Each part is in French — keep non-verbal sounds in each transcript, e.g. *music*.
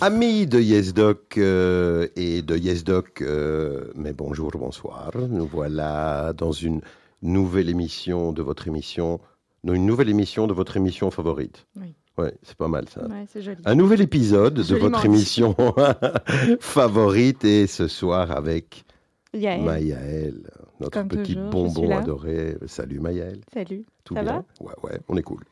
Amis de YesDoc euh, et de YesDoc, euh, mais bonjour, bonsoir. Nous voilà dans une nouvelle émission de votre émission, une nouvelle émission de votre émission favorite. Oui. Ouais, c'est pas mal ça. Ouais, c'est joli. Un nouvel épisode de votre émission *laughs* favorite et ce soir avec Yael, Mayaël, notre Comme petit toujours, bonbon adoré. Salut Mayaël. salut. Tout Ça bien? Ouais, ouais, on est cool.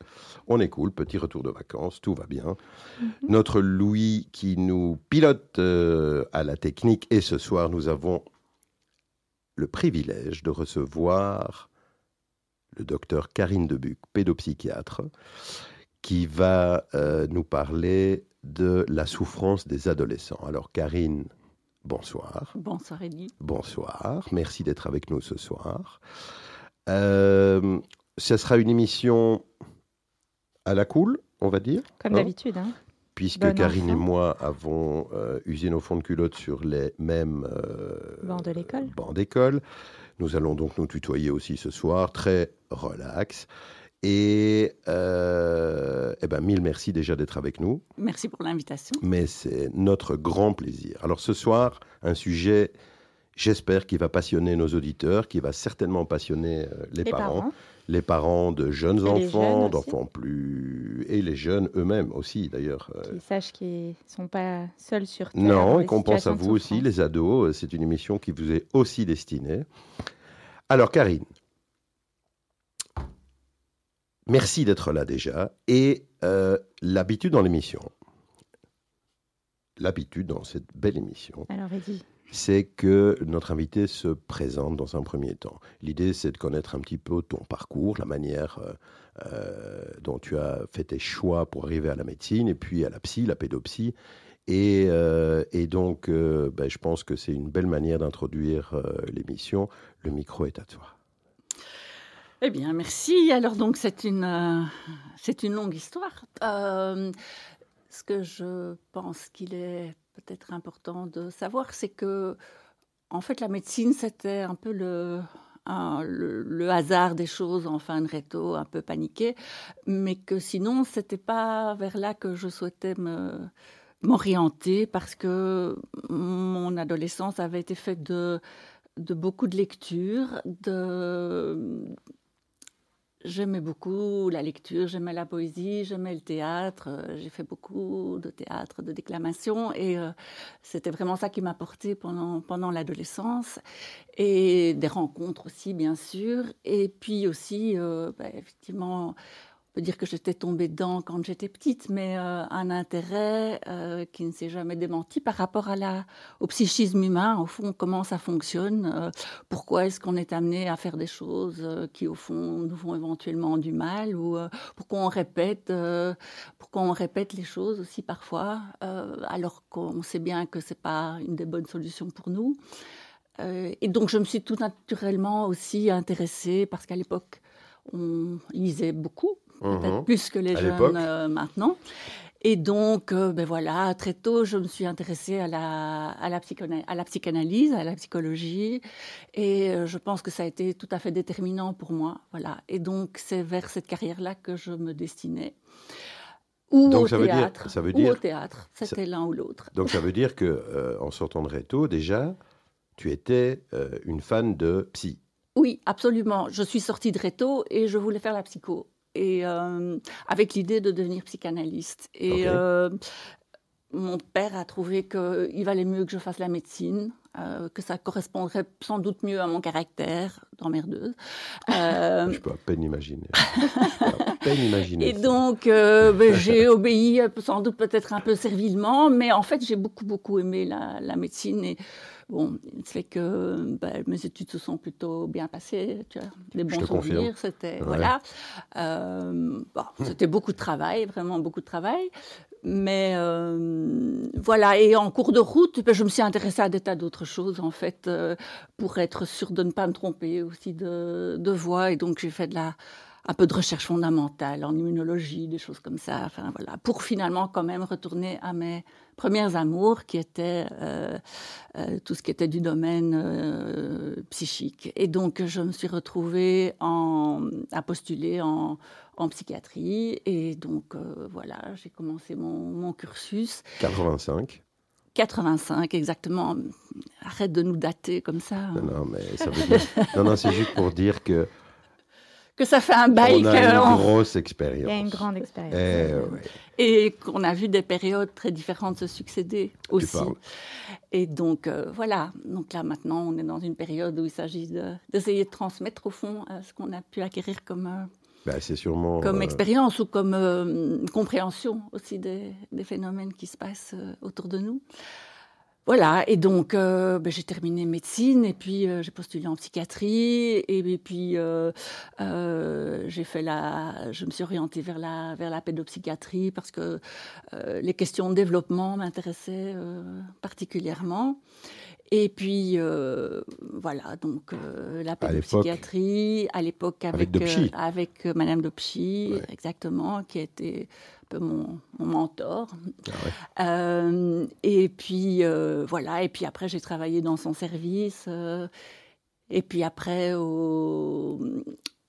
On est cool, petit retour de vacances, tout va bien. Mhm. Notre Louis qui nous pilote euh, à la technique et ce soir nous avons le privilège de recevoir le docteur Karine Debuc, pédopsychiatre, qui va euh, nous parler de la souffrance des adolescents. Alors Karine, bonsoir. Bonsoir Eddie. Bonsoir, merci d'être avec nous ce soir. Euh, ce sera une émission à la cool, on va dire, Comme Hein d'habitude. Hein. puisque Bon Karine et moi avons euh, usé nos fonds de culotte sur les mêmes euh, Bancs de l'école. bancs d'école. Nous allons donc nous tutoyer aussi ce soir, très relax. Et, euh, eh ben, mille merci déjà d'être avec nous Merci pour l'invitation. mais c'est notre grand plaisir. Alors ce soir, un sujet, j'espère, qui va passionner nos auditeurs, qui va certainement passionner euh, les, Les parents, parents. les parents de jeunes Et enfants, d'enfants plus... et les jeunes eux-mêmes aussi d'ailleurs. Euh, Qui sachent qu'ils ne sont pas seuls sur Terre. non, et qu'on pense à vous aussi, les ados, c'est une émission qui vous est aussi destinée. Alors Karine, merci d'être là déjà, et euh, l'habitude dans l'émission, l'habitude dans cette belle émission, Alors, c'est que notre invité se présente dans un premier temps. L'idée, c'est de connaître un petit peu ton parcours, la manière euh, euh, dont tu as fait tes choix pour arriver à la médecine, et puis à la psy, la pédopsie. Et, euh, et donc, ben, je pense que c'est une belle manière d'introduire l'émission. Le micro est à toi. Eh bien, merci. Alors donc, c'est une, euh, c'est une longue histoire. Euh, ce que je pense qu'il est peut-être important de savoir, c'est que, en fait, la médecine, c'était un peu le, le, hasard des choses en fin de réto, un peu paniqué, mais que sinon, c'était pas vers là que je souhaitais m'orienter parce que mon adolescence avait été faite de de beaucoup de lectures, de J'aimais beaucoup la lecture, j'aimais la poésie, j'aimais le théâtre. euh, J'ai fait beaucoup de théâtre, de déclamation, et euh, c'était vraiment ça qui m'a porté pendant, pendant l'adolescence. Et des rencontres aussi, bien sûr. Et puis aussi, euh, bah, effectivement, dire que j'étais tombée dedans quand j'étais petite, mais euh, un intérêt euh, qui ne s'est jamais démenti par rapport à la, au psychisme humain, au fond, comment ça fonctionne. euh, pourquoi est-ce qu'on est amené à faire des choses qui, au fond, nous font éventuellement du mal ou pourquoi on répète, pourquoi on répète les choses aussi parfois, alors qu'on sait bien que c'est pas une des bonnes solutions pour nous. Et donc, je me suis tout naturellement aussi intéressée parce qu'à l'époque, on lisait beaucoup, peut-être Mhm. plus que les À jeunes euh, maintenant. Et donc, euh, ben voilà, très tôt, je me suis intéressée à la, à la, psychona- à la psychanalyse, à la psychologie, et euh, je pense que ça a été tout à fait déterminant pour moi. Voilà. Et donc, c'est vers cette carrière-là que je me destinais. Ou Donc, au ça veut dire- théâtre. ça veut ou dire- au théâtre. C'était l'un ou l'autre. Donc ça veut dire que euh, en sortant de Réto, déjà, tu étais euh, une fan de psy. Oui, absolument. Je suis sortie de Réto et je voulais faire la psycho. Et euh, avec l'idée de devenir psychanalyste. Et euh, mon père a trouvé qu'il valait mieux que je fasse la médecine, euh, que ça correspondrait sans doute mieux à mon caractère d'emmerdeuse. Euh, *laughs* Je peux à peine imaginer. Je peux à peine imaginer. et ça. donc, euh, ben, j'ai obéi sans doute peut-être un peu servilement, mais en fait, j'ai beaucoup, beaucoup aimé la, la médecine. Et bon, c'est que ben, mes études se sont plutôt bien passées. Tu as des bons souvenirs. C'était, Ouais. voilà. Euh, bon, c'était beaucoup de travail, vraiment beaucoup de travail. Mais euh, voilà, et en cours de route, ben, je me suis intéressée à des tas d'autres choses, en fait, euh, pour être sûre de ne pas me tromper aussi de, de voie. Et donc, j'ai fait de la, un peu de recherche fondamentale en immunologie, des choses comme ça. Enfin, voilà, pour finalement quand même retourner à mes premiers amours qui étaient euh, euh, tout ce qui était du domaine euh, psychique. Et donc, je me suis retrouvée en, à postuler en, en psychiatrie. Et donc, voilà, j'ai commencé mon, mon cursus. 85 85, exactement. Arrête de nous dater comme ça. Non, non, mais ça veut dire... non, non, c'est juste pour dire que que ça fait un bail. On a une grosse expérience. Il y a une grande expérience. Eh, ouais. Et qu'on a vu des périodes très différentes se succéder aussi. Et donc, euh, voilà. Donc là, maintenant, on est dans une période où il s'agit d'essayer de, transmettre, au fond, euh, ce qu'on a pu acquérir comme, euh, ben, sûrement, comme expérience ou comme compréhension aussi des, des, phénomènes qui se passent autour de nous. Voilà, et donc euh, ben, j'ai terminé médecine et puis euh, j'ai postulé en psychiatrie et, puis euh, j'ai fait la, je me suis orientée vers la vers la pédopsychiatrie parce que les questions de développement m'intéressaient particulièrement. Et puis voilà, donc la pédopsychiatrie à l'époque avec avec, avec Madame Dopchy, exactement, qui était peu mon, mentor. Ah euh, et puis euh, voilà, et puis après j'ai travaillé dans son service, euh, et puis après au,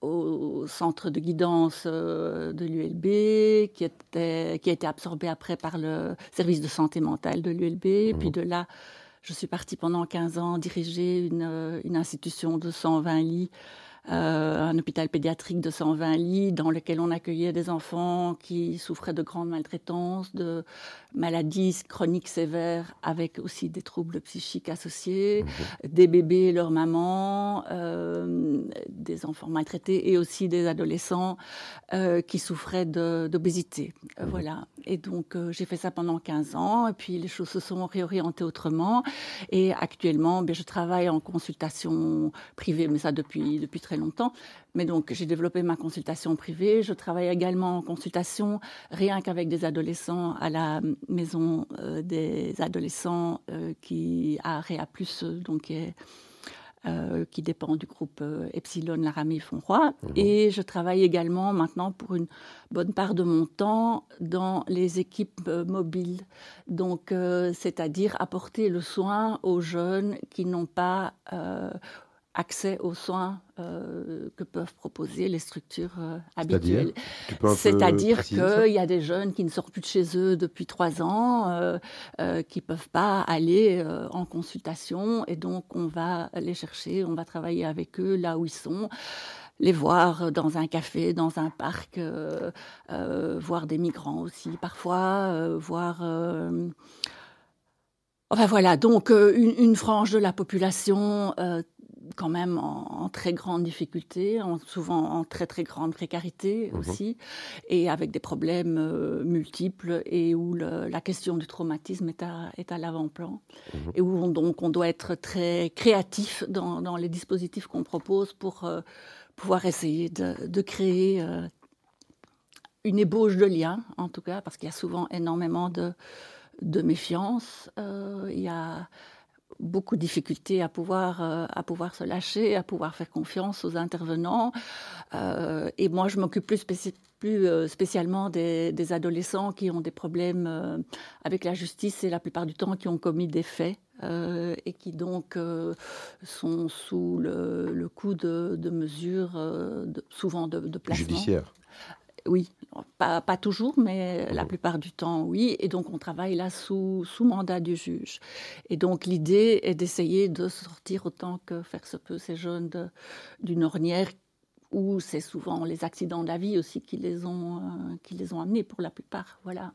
au centre de guidance de l'ULB, qui, était, qui a été absorbé après par le service de santé mentale de l'ULB, et puis mmh. de là je suis partie pendant 15 ans diriger une, une institution de 120 lits euh, un hôpital pédiatrique de 120 lits dans lequel on accueillait des enfants qui souffraient de grandes maltraitances, de maladies chroniques sévères avec aussi des troubles psychiques associés, mhm. des bébés et leurs mamans, euh, des enfants maltraités et aussi des adolescents euh, qui souffraient d'obésité. Mhm. Voilà. Et donc j'ai fait ça pendant 15 ans et puis les choses se sont réorientées autrement et actuellement ben, je travaille en consultation privée mais ça depuis depuis très longtemps. Mais donc, j'ai développé ma consultation privée. Je travaille également en consultation, rien qu'avec des adolescents à la maison euh, des adolescents euh, qui a Réa Plus, donc euh, qui dépend du groupe Epsilon Laramie Fonroy. Mmh. Et je travaille également maintenant pour une bonne part de mon temps dans les équipes mobiles. Donc, c'est-à-dire apporter le soin aux jeunes qui n'ont pas accès aux soins euh, que peuvent proposer les structures euh, habituelles. C'est-à-dire qu'il y a des jeunes qui ne sortent plus de chez eux depuis trois ans, euh, qui ne peuvent pas aller en consultation, et donc on va les chercher, on va travailler avec eux là où ils sont les voir dans un café, dans un parc, voir des migrants aussi parfois, voir... Enfin voilà, donc une, une, frange de la population quand même en, très grande difficulté, en, souvent en très très grande précarité mhm. aussi, et avec des problèmes euh, multiples et où la question du traumatisme est à, est à l'avant-plan mhm. et où on, donc on doit être très créatif dans, dans les dispositifs qu'on propose pour euh, pouvoir essayer de, de créer euh, une ébauche de liens, en tout cas, parce qu'il y a souvent énormément de, de méfiance. il y a beaucoup de difficultés à pouvoir, euh, à pouvoir se lâcher, à pouvoir faire confiance aux intervenants. Euh, et moi, je m'occupe plus, plus euh, spécialement des, adolescents qui ont des problèmes avec la justice et la plupart du temps qui ont commis des faits. et qui donc sont sous le, le coup de, de mesures, souvent de, de placement. Judiciaire oui, pas, pas, toujours, mais la plupart du temps, oui. Et donc, on travaille là sous, sous mandat du juge. Et donc, l'idée est d'essayer de sortir autant que faire se peut ces jeunes d'une ornière où c'est souvent les accidents de la vie aussi qui les ont, euh, qui les ont amenés pour la plupart. Voilà.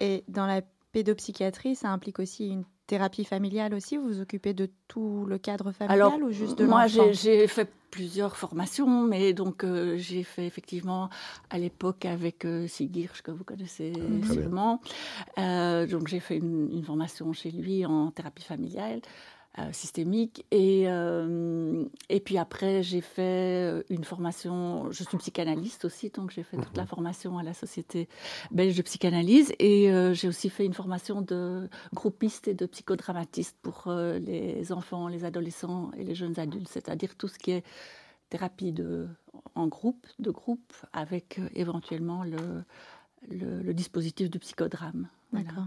Et dans la pédopsychiatrie, ça implique aussi une thérapie familiale aussi? Vous vous occupez de tout le cadre familial ou juste de Moi, j'ai fait plusieurs formations, mais donc euh, j'ai fait effectivement à l'époque avec euh, que vous connaissez sûrement. Euh, donc j'ai fait une, une, formation chez lui en thérapie familiale. Euh, systémique. Et, euh, et puis après, j'ai fait euh, une formation, je suis psychanalyste aussi, donc j'ai fait toute la mhm. formation à la Société belge de psychanalyse. Et j'ai aussi fait une formation de groupiste et de psychodramatiste pour les enfants, les adolescents et les jeunes adultes, c'est-à-dire tout ce qui est thérapie de, en groupe, de groupe, avec éventuellement le, le, dispositif du psychodrame. D'accord.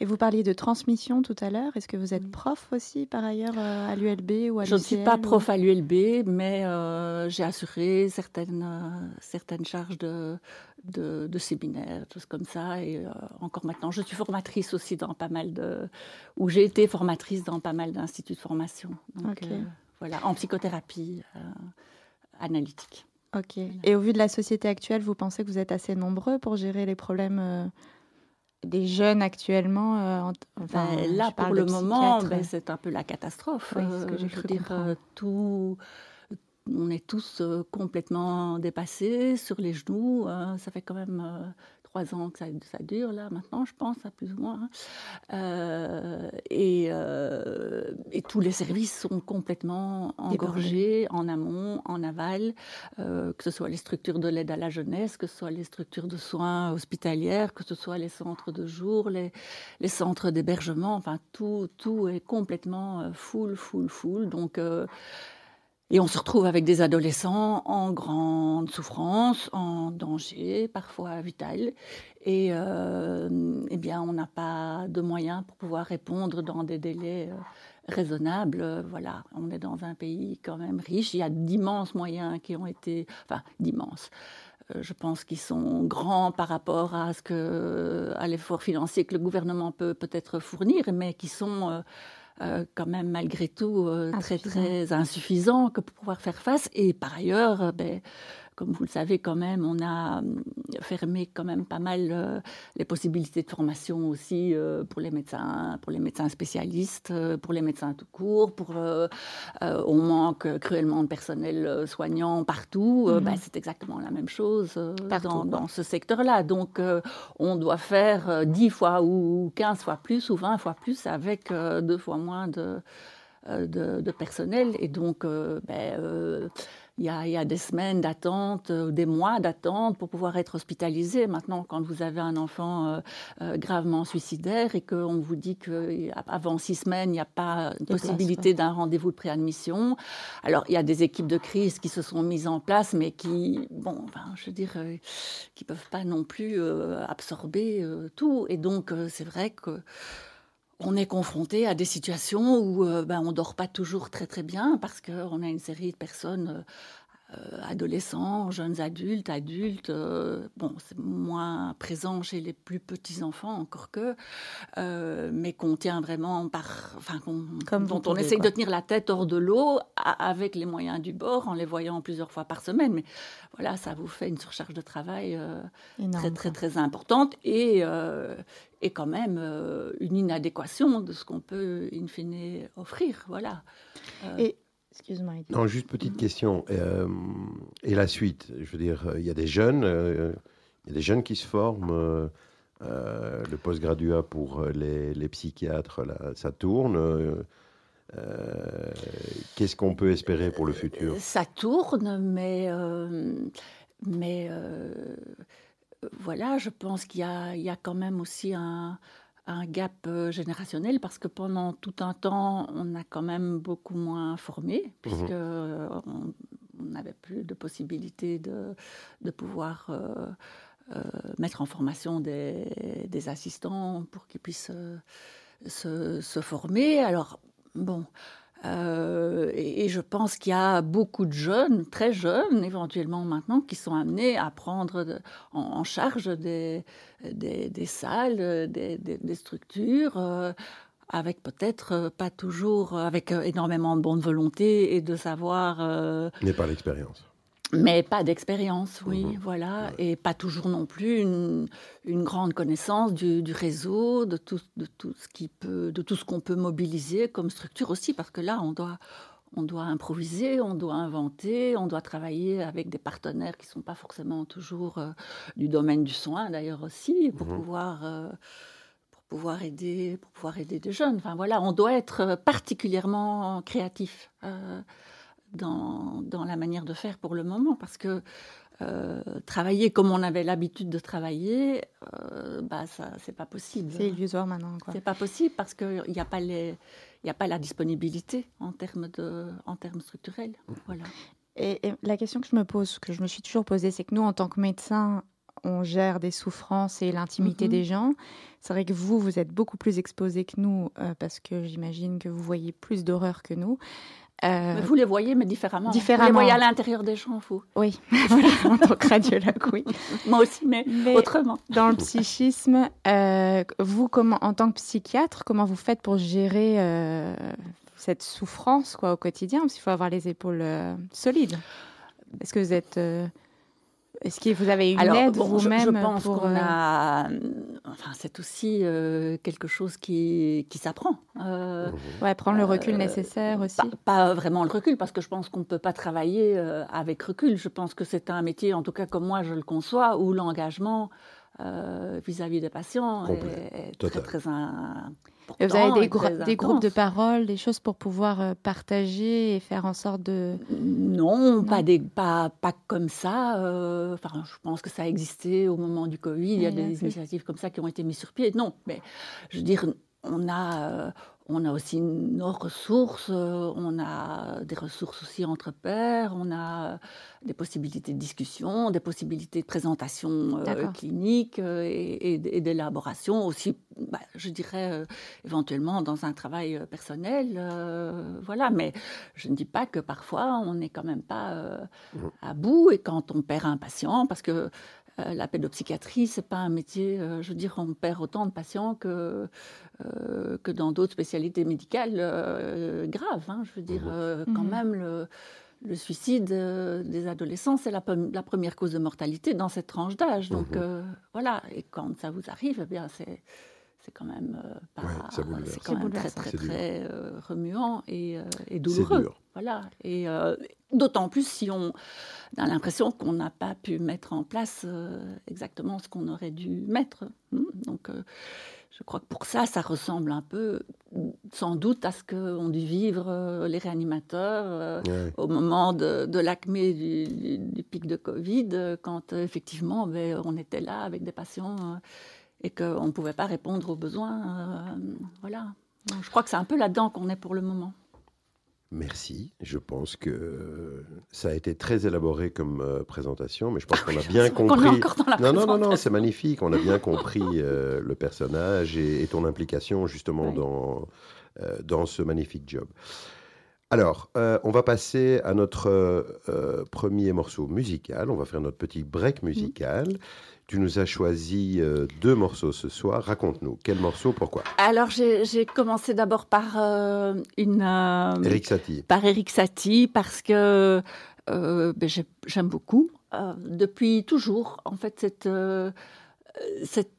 Et vous parliez de transmission tout à l'heure. Est-ce que vous êtes prof aussi par ailleurs euh, à l'ULB ou à Je ne suis pas prof à l'ULB, mais euh, j'ai assuré certaines, euh, certaines charges de, de, de, séminaires, choses comme ça. Et encore maintenant, je suis formatrice aussi dans pas mal de. ou j'ai été formatrice dans pas mal d'instituts de formation. Donc, voilà, en psychothérapie analytique. Ok. Et au vu de la société actuelle, vous pensez que vous êtes assez nombreux pour gérer les problèmes des jeunes actuellement euh, enfin, ben, Là, pour le moment, ben, c'est un peu la catastrophe. Oui, ce que j'ai cru dire, euh, tout, on est tous euh, complètement dépassés, sur les genoux. ça fait quand même trois ans que ça, dure, là, maintenant, je pense, à plus ou moins. Hein. Euh, et, euh, et, tous les services sont complètement engorgés en amont, en aval, euh, que ce soit les structures de l'aide à la jeunesse, que ce soit les structures de soins hospitalières, que ce soit les centres de jour, les, les centres d'hébergement, enfin, tout, tout est complètement full, full, full. Donc, et on se retrouve avec des adolescents en grande souffrance, en danger, parfois vital. Et euh, eh bien, on n'a pas de moyens pour pouvoir répondre dans des délais euh, raisonnables. Voilà, on est dans un pays quand même riche. Il y a d'immenses moyens qui ont été, enfin, d'immenses euh, je pense qu'ils sont grands par rapport à à l'effort financier que le gouvernement peut peut-être fournir, mais qui sont euh, quand même malgré tout euh, très très insuffisant que pour pouvoir faire face. Et par ailleurs, euh, ben, comme vous le savez quand même, on a hum, fermé quand même pas mal les possibilités de formation aussi pour les médecins, pour les médecins spécialistes, pour les médecins tout court. Pour, on manque cruellement de personnel soignant partout. Ben, mhm. c'est exactement la même chose dans, dans, ce secteur-là. Donc, on doit faire 10 fois ou 15 fois plus ou 20 fois plus avec deux fois moins de, de, personnel. Et donc, ben, il y, a, des semaines d'attente, euh, des mois d'attente pour pouvoir être hospitalisé. Maintenant, quand vous avez un enfant euh, euh, gravement suicidaire et qu'on vous dit qu'avant six semaines, il n'y a pas de possibilité d'un rendez-vous de préadmission, alors il y a des équipes de crise qui se sont mises en place, mais qui, bon, je veux dire, qui peuvent pas non plus absorber tout. Et donc, c'est vrai que on est confronté à des situations où ben, on dort pas toujours très très bien parce qu'on a une série de personnes euh, adolescents, jeunes adultes, adultes. Euh, bon, c'est moins présent chez les plus petits enfants encore que, euh, mais qu'on tient vraiment par, enfin, Comme dont on essaye de tenir la tête hors de l'eau avec les moyens du bord, en les voyant plusieurs fois par semaine. Mais voilà, ça vous fait une surcharge de travail très très très importante et et quand même une inadéquation de ce qu'on peut in fine offrir. Voilà. Et Excuse-moi. Non, juste petite question. Euh, et la suite Je veux dire, il y a des jeunes, euh, il y a des jeunes qui se forment. Euh, le postgraduat pour les, les psychiatres, là, ça tourne. Qu'est-ce qu'on peut espérer pour le futur? Ça tourne, mais, mais voilà, je pense qu'il y, y a, quand même aussi un, un gap euh, générationnel parce que pendant tout un temps, on a quand même beaucoup moins formé, mhm. puisque euh, on n'avait plus de possibilité de, de pouvoir euh, mettre en formation des, des assistants pour qu'ils puissent se, se, former. Alors, bon, euh, et, je pense qu'il y a beaucoup de jeunes, très jeunes éventuellement maintenant, qui sont amenés à prendre en, charge des, des, salles, des, structures. Euh, avec peut-être pas toujours, avec énormément de bonne volonté et de savoir. Mais pas l'expérience mais pas d'expérience, oui, mhm. voilà, et pas toujours non plus une, grande connaissance du, réseau, de tout, de tout ce qui peut, de tout ce qu'on peut mobiliser comme structure aussi, parce que là, on doit, on doit improviser, on doit inventer, on doit travailler avec des partenaires qui ne sont pas forcément toujours euh, du domaine du soin, d'ailleurs aussi, pour mhm. pouvoir. Euh, pour pouvoir aider, pour pouvoir aider des jeunes. Enfin voilà, on doit être particulièrement créatif. Euh, dans, dans, la manière de faire pour le moment, parce que euh, travailler comme on avait l'habitude de travailler, euh, bah ça, c'est pas possible. C'est illusoire maintenant. C'est pas possible parce qu'il n'y a pas les, il a pas la disponibilité en termes de, en termes structurels. Voilà. Et, la question que je me pose, que je me suis toujours posée, c'est que nous, en tant que médecins, on gère des souffrances et l'intimité mhm. des gens. C'est vrai que vous, vous êtes beaucoup plus exposé que nous euh, parce que j'imagine que vous voyez plus d'horreur que nous. Euh, vous les voyez, mais différemment. Différemment. Vous les voyez à l'intérieur des gens, vous. Oui, en tant que radiologue, oui. Moi aussi, mais, autrement. Dans le psychisme, euh, vous, comment, en tant que psychiatre, comment vous faites pour gérer cette souffrance quoi, au quotidien? Parce qu'il faut avoir les épaules solides. Est-ce que vous êtes est-ce que vous avez une aide vous-même Je pense qu'on euh, a. Enfin, c'est aussi euh, quelque chose qui, qui s'apprend. Euh, ouais, prendre le recul nécessaire aussi. Pas, vraiment le recul, parce que je pense qu'on ne peut pas travailler avec recul. Je pense que c'est un métier, en tout cas comme moi je le conçois, où l'engagement vis-à-vis des patients est, très, très vous avez des, des, groupes de parole, des choses pour pouvoir euh, partager et faire en sorte de... Non, Pas, des, pas, pas comme ça. Euh, enfin, je pense que ça a existé au moment du Covid. Il y a des initiatives comme ça qui ont été mises sur pied. Non, mais je veux dire, on a, euh, on a aussi nos ressources, euh, on a des ressources aussi entre pairs, on a des possibilités de discussion, des possibilités de présentation euh, clinique euh, et, d'élaboration aussi, bah, je dirais éventuellement dans un travail personnel. voilà, mais je ne dis pas que parfois on n'est quand même pas mmh. à bout et quand on perd un patient, parce que euh, la pédopsychiatrie, c'est pas un métier, euh, je veux dire, on perd autant de patients que, euh, que dans d'autres spécialités médicales graves. Hein. je veux dire, mmh. quand mmh. même, le, le suicide des adolescents, c'est la, première cause de mortalité dans cette tranche d'âge. Donc mmh. voilà, et quand ça vous arrive, eh bien c'est c'est quand même, pas, c'est quand même très très très remuant et, et douloureux. Voilà. Et d'autant plus si on a l'impression qu'on n'a pas pu mettre en place euh, exactement ce qu'on aurait dû mettre. Hmm. Donc, euh, je crois que pour ça, ça ressemble un peu, sans doute, à ce qu'ont dû vivre euh, les réanimateurs au moment de, de l'acmé du, pic de Covid, quand effectivement, ben, on était là avec des patients et qu'on ne pouvait pas répondre aux besoins. voilà. je crois que c'est un peu là-dedans qu'on est pour le moment. Merci. Je pense que ça a été très élaboré comme euh, présentation, mais je pense qu'on a bien compris. non, non, non, non, c'est magnifique. On a bien compris euh, le personnage et, ton implication justement dans, euh, dans ce magnifique job. Alors, on va passer à notre premier morceau musical. On va faire notre petit break musical. Tu nous as choisi euh, deux morceaux ce soir. Raconte-nous, quel morceau, pourquoi? Alors, j'ai commencé d'abord par euh, une... Euh, Eric Satie. Par Eric Satie, parce que ben, j'aime beaucoup. depuis toujours, en fait, c'est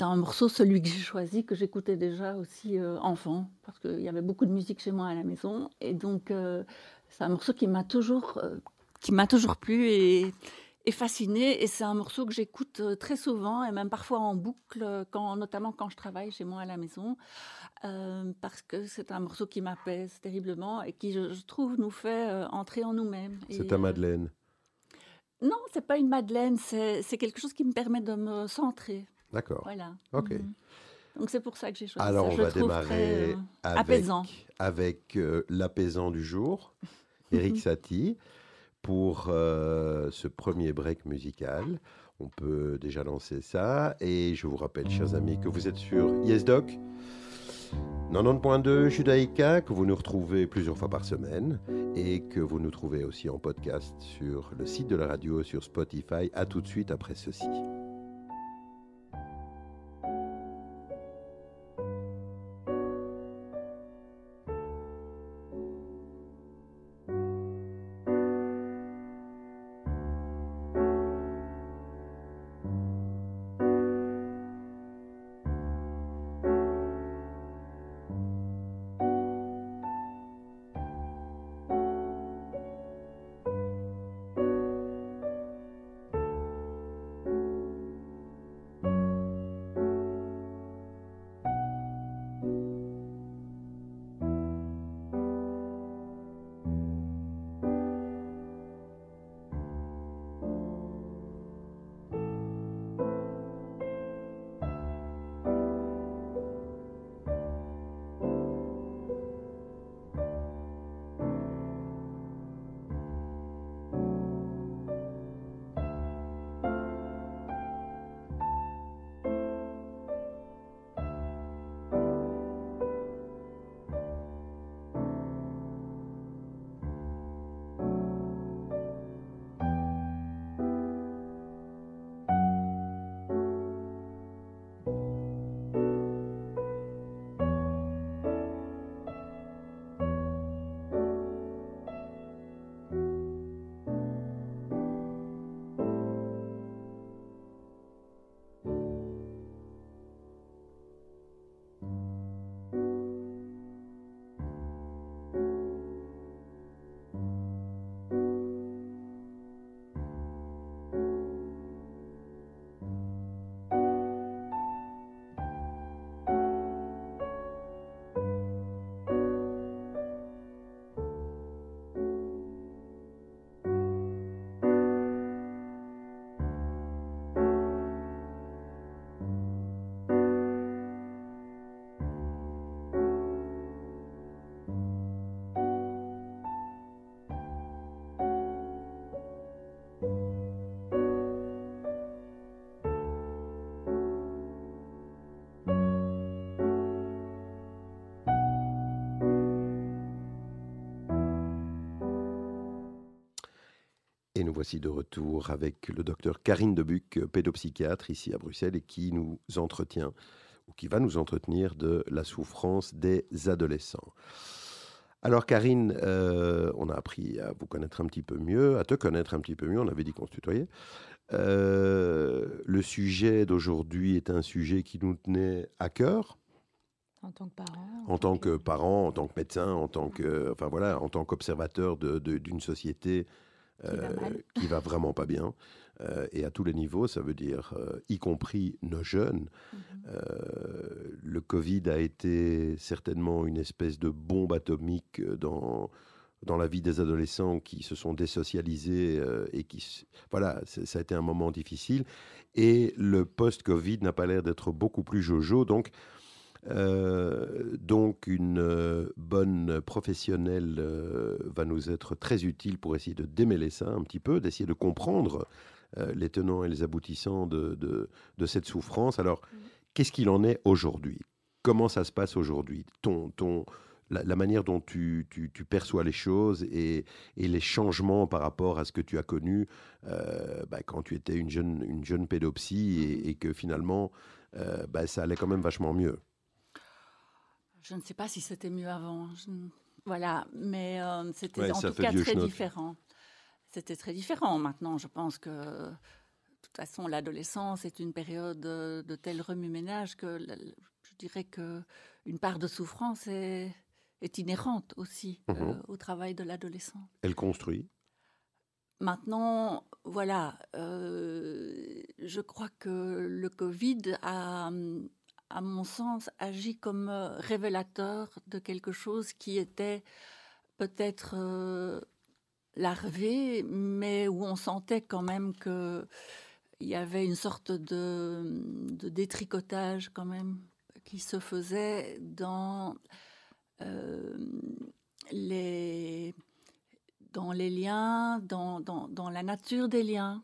un morceau, celui que j'ai choisi, que j'écoutais déjà aussi enfant, parce qu'il y avait beaucoup de musique chez moi à la maison. Et donc, c'est un morceau qui m'a toujours, qui m'a toujours plu et est fascinée et c'est un morceau que j'écoute euh, très souvent et même parfois en boucle, euh, quand, notamment quand je travaille chez moi à la maison, euh, parce que c'est un morceau qui m'apaise terriblement et qui, je, trouve, nous fait entrer en nous-mêmes. C'est ta Madeleine Non, c'est pas une Madeleine, c'est quelque chose qui me permet de me centrer. D'accord. Voilà. Ok. Mhm. Donc c'est pour ça que j'ai choisi Alors ça. on va démarrer avec, apaisant. avec l'apaisant du jour, *laughs* Eric Satie pour euh, ce premier break musical. On peut déjà lancer ça. Et je vous rappelle, chers amis, que vous êtes sur YesDoc 90.2 Judaïka, que vous nous retrouvez plusieurs fois par semaine et que vous nous trouvez aussi en podcast sur le site de la radio, sur Spotify. À tout de suite après ceci. Nous voici de retour avec le docteur Karine Debuc, pédopsychiatre ici à Bruxelles et qui nous entretient ou qui va nous entretenir de la souffrance des adolescents. Alors Karine, euh, on a appris à vous connaître un petit peu mieux, à te connaître un petit peu mieux, on avait dit qu'on se tutoyait. Euh, le sujet d'aujourd'hui est un sujet qui nous tenait à cœur. En tant que parent. En, tant que... parent, en tant que médecin, en tant que, enfin voilà, en tant qu'observateur d'une société qui, va vraiment pas bien. Euh, et à tous les niveaux, ça veut dire euh, y compris nos jeunes. Mhm. Euh, le Covid a été certainement une espèce de bombe atomique dans, dans la vie des adolescents qui se sont désocialisés et qui... Voilà, ça a été un moment difficile. Et le post-Covid n'a pas l'air d'être beaucoup plus jojo. Donc, euh, donc une euh, bonne professionnelle euh, va nous être très utile pour essayer de démêler ça un petit peu, d'essayer de comprendre les tenants et les aboutissants de, de, cette souffrance. Alors, mm. qu'est-ce qu'il en est aujourd'hui? Comment ça se passe aujourd'hui? Ton, ton, la, manière dont tu, tu, perçois les choses et, et, les changements par rapport à ce que tu as connu bah, quand tu étais une jeune, une jeune pédopsie et, que finalement, bah, ça allait quand même vachement mieux? Je ne sais pas si c'était mieux avant. Voilà, mais euh, c'était en tout cas très différent. C'était très différent. Maintenant, je pense que de toute façon, l'adolescence est une période de, tel remue-ménage que je dirais que une part de souffrance est, est inhérente aussi euh, mhm. au travail de l'adolescent. Elle construit. Maintenant, voilà, euh, je crois que le Covid a à mon sens, agit comme euh, révélateur de quelque chose qui était peut-être euh, larvé, mais où on sentait quand même que il y avait une sorte de, détricotage quand même qui se faisait dans euh, les dans les liens, dans, dans, la nature des liens,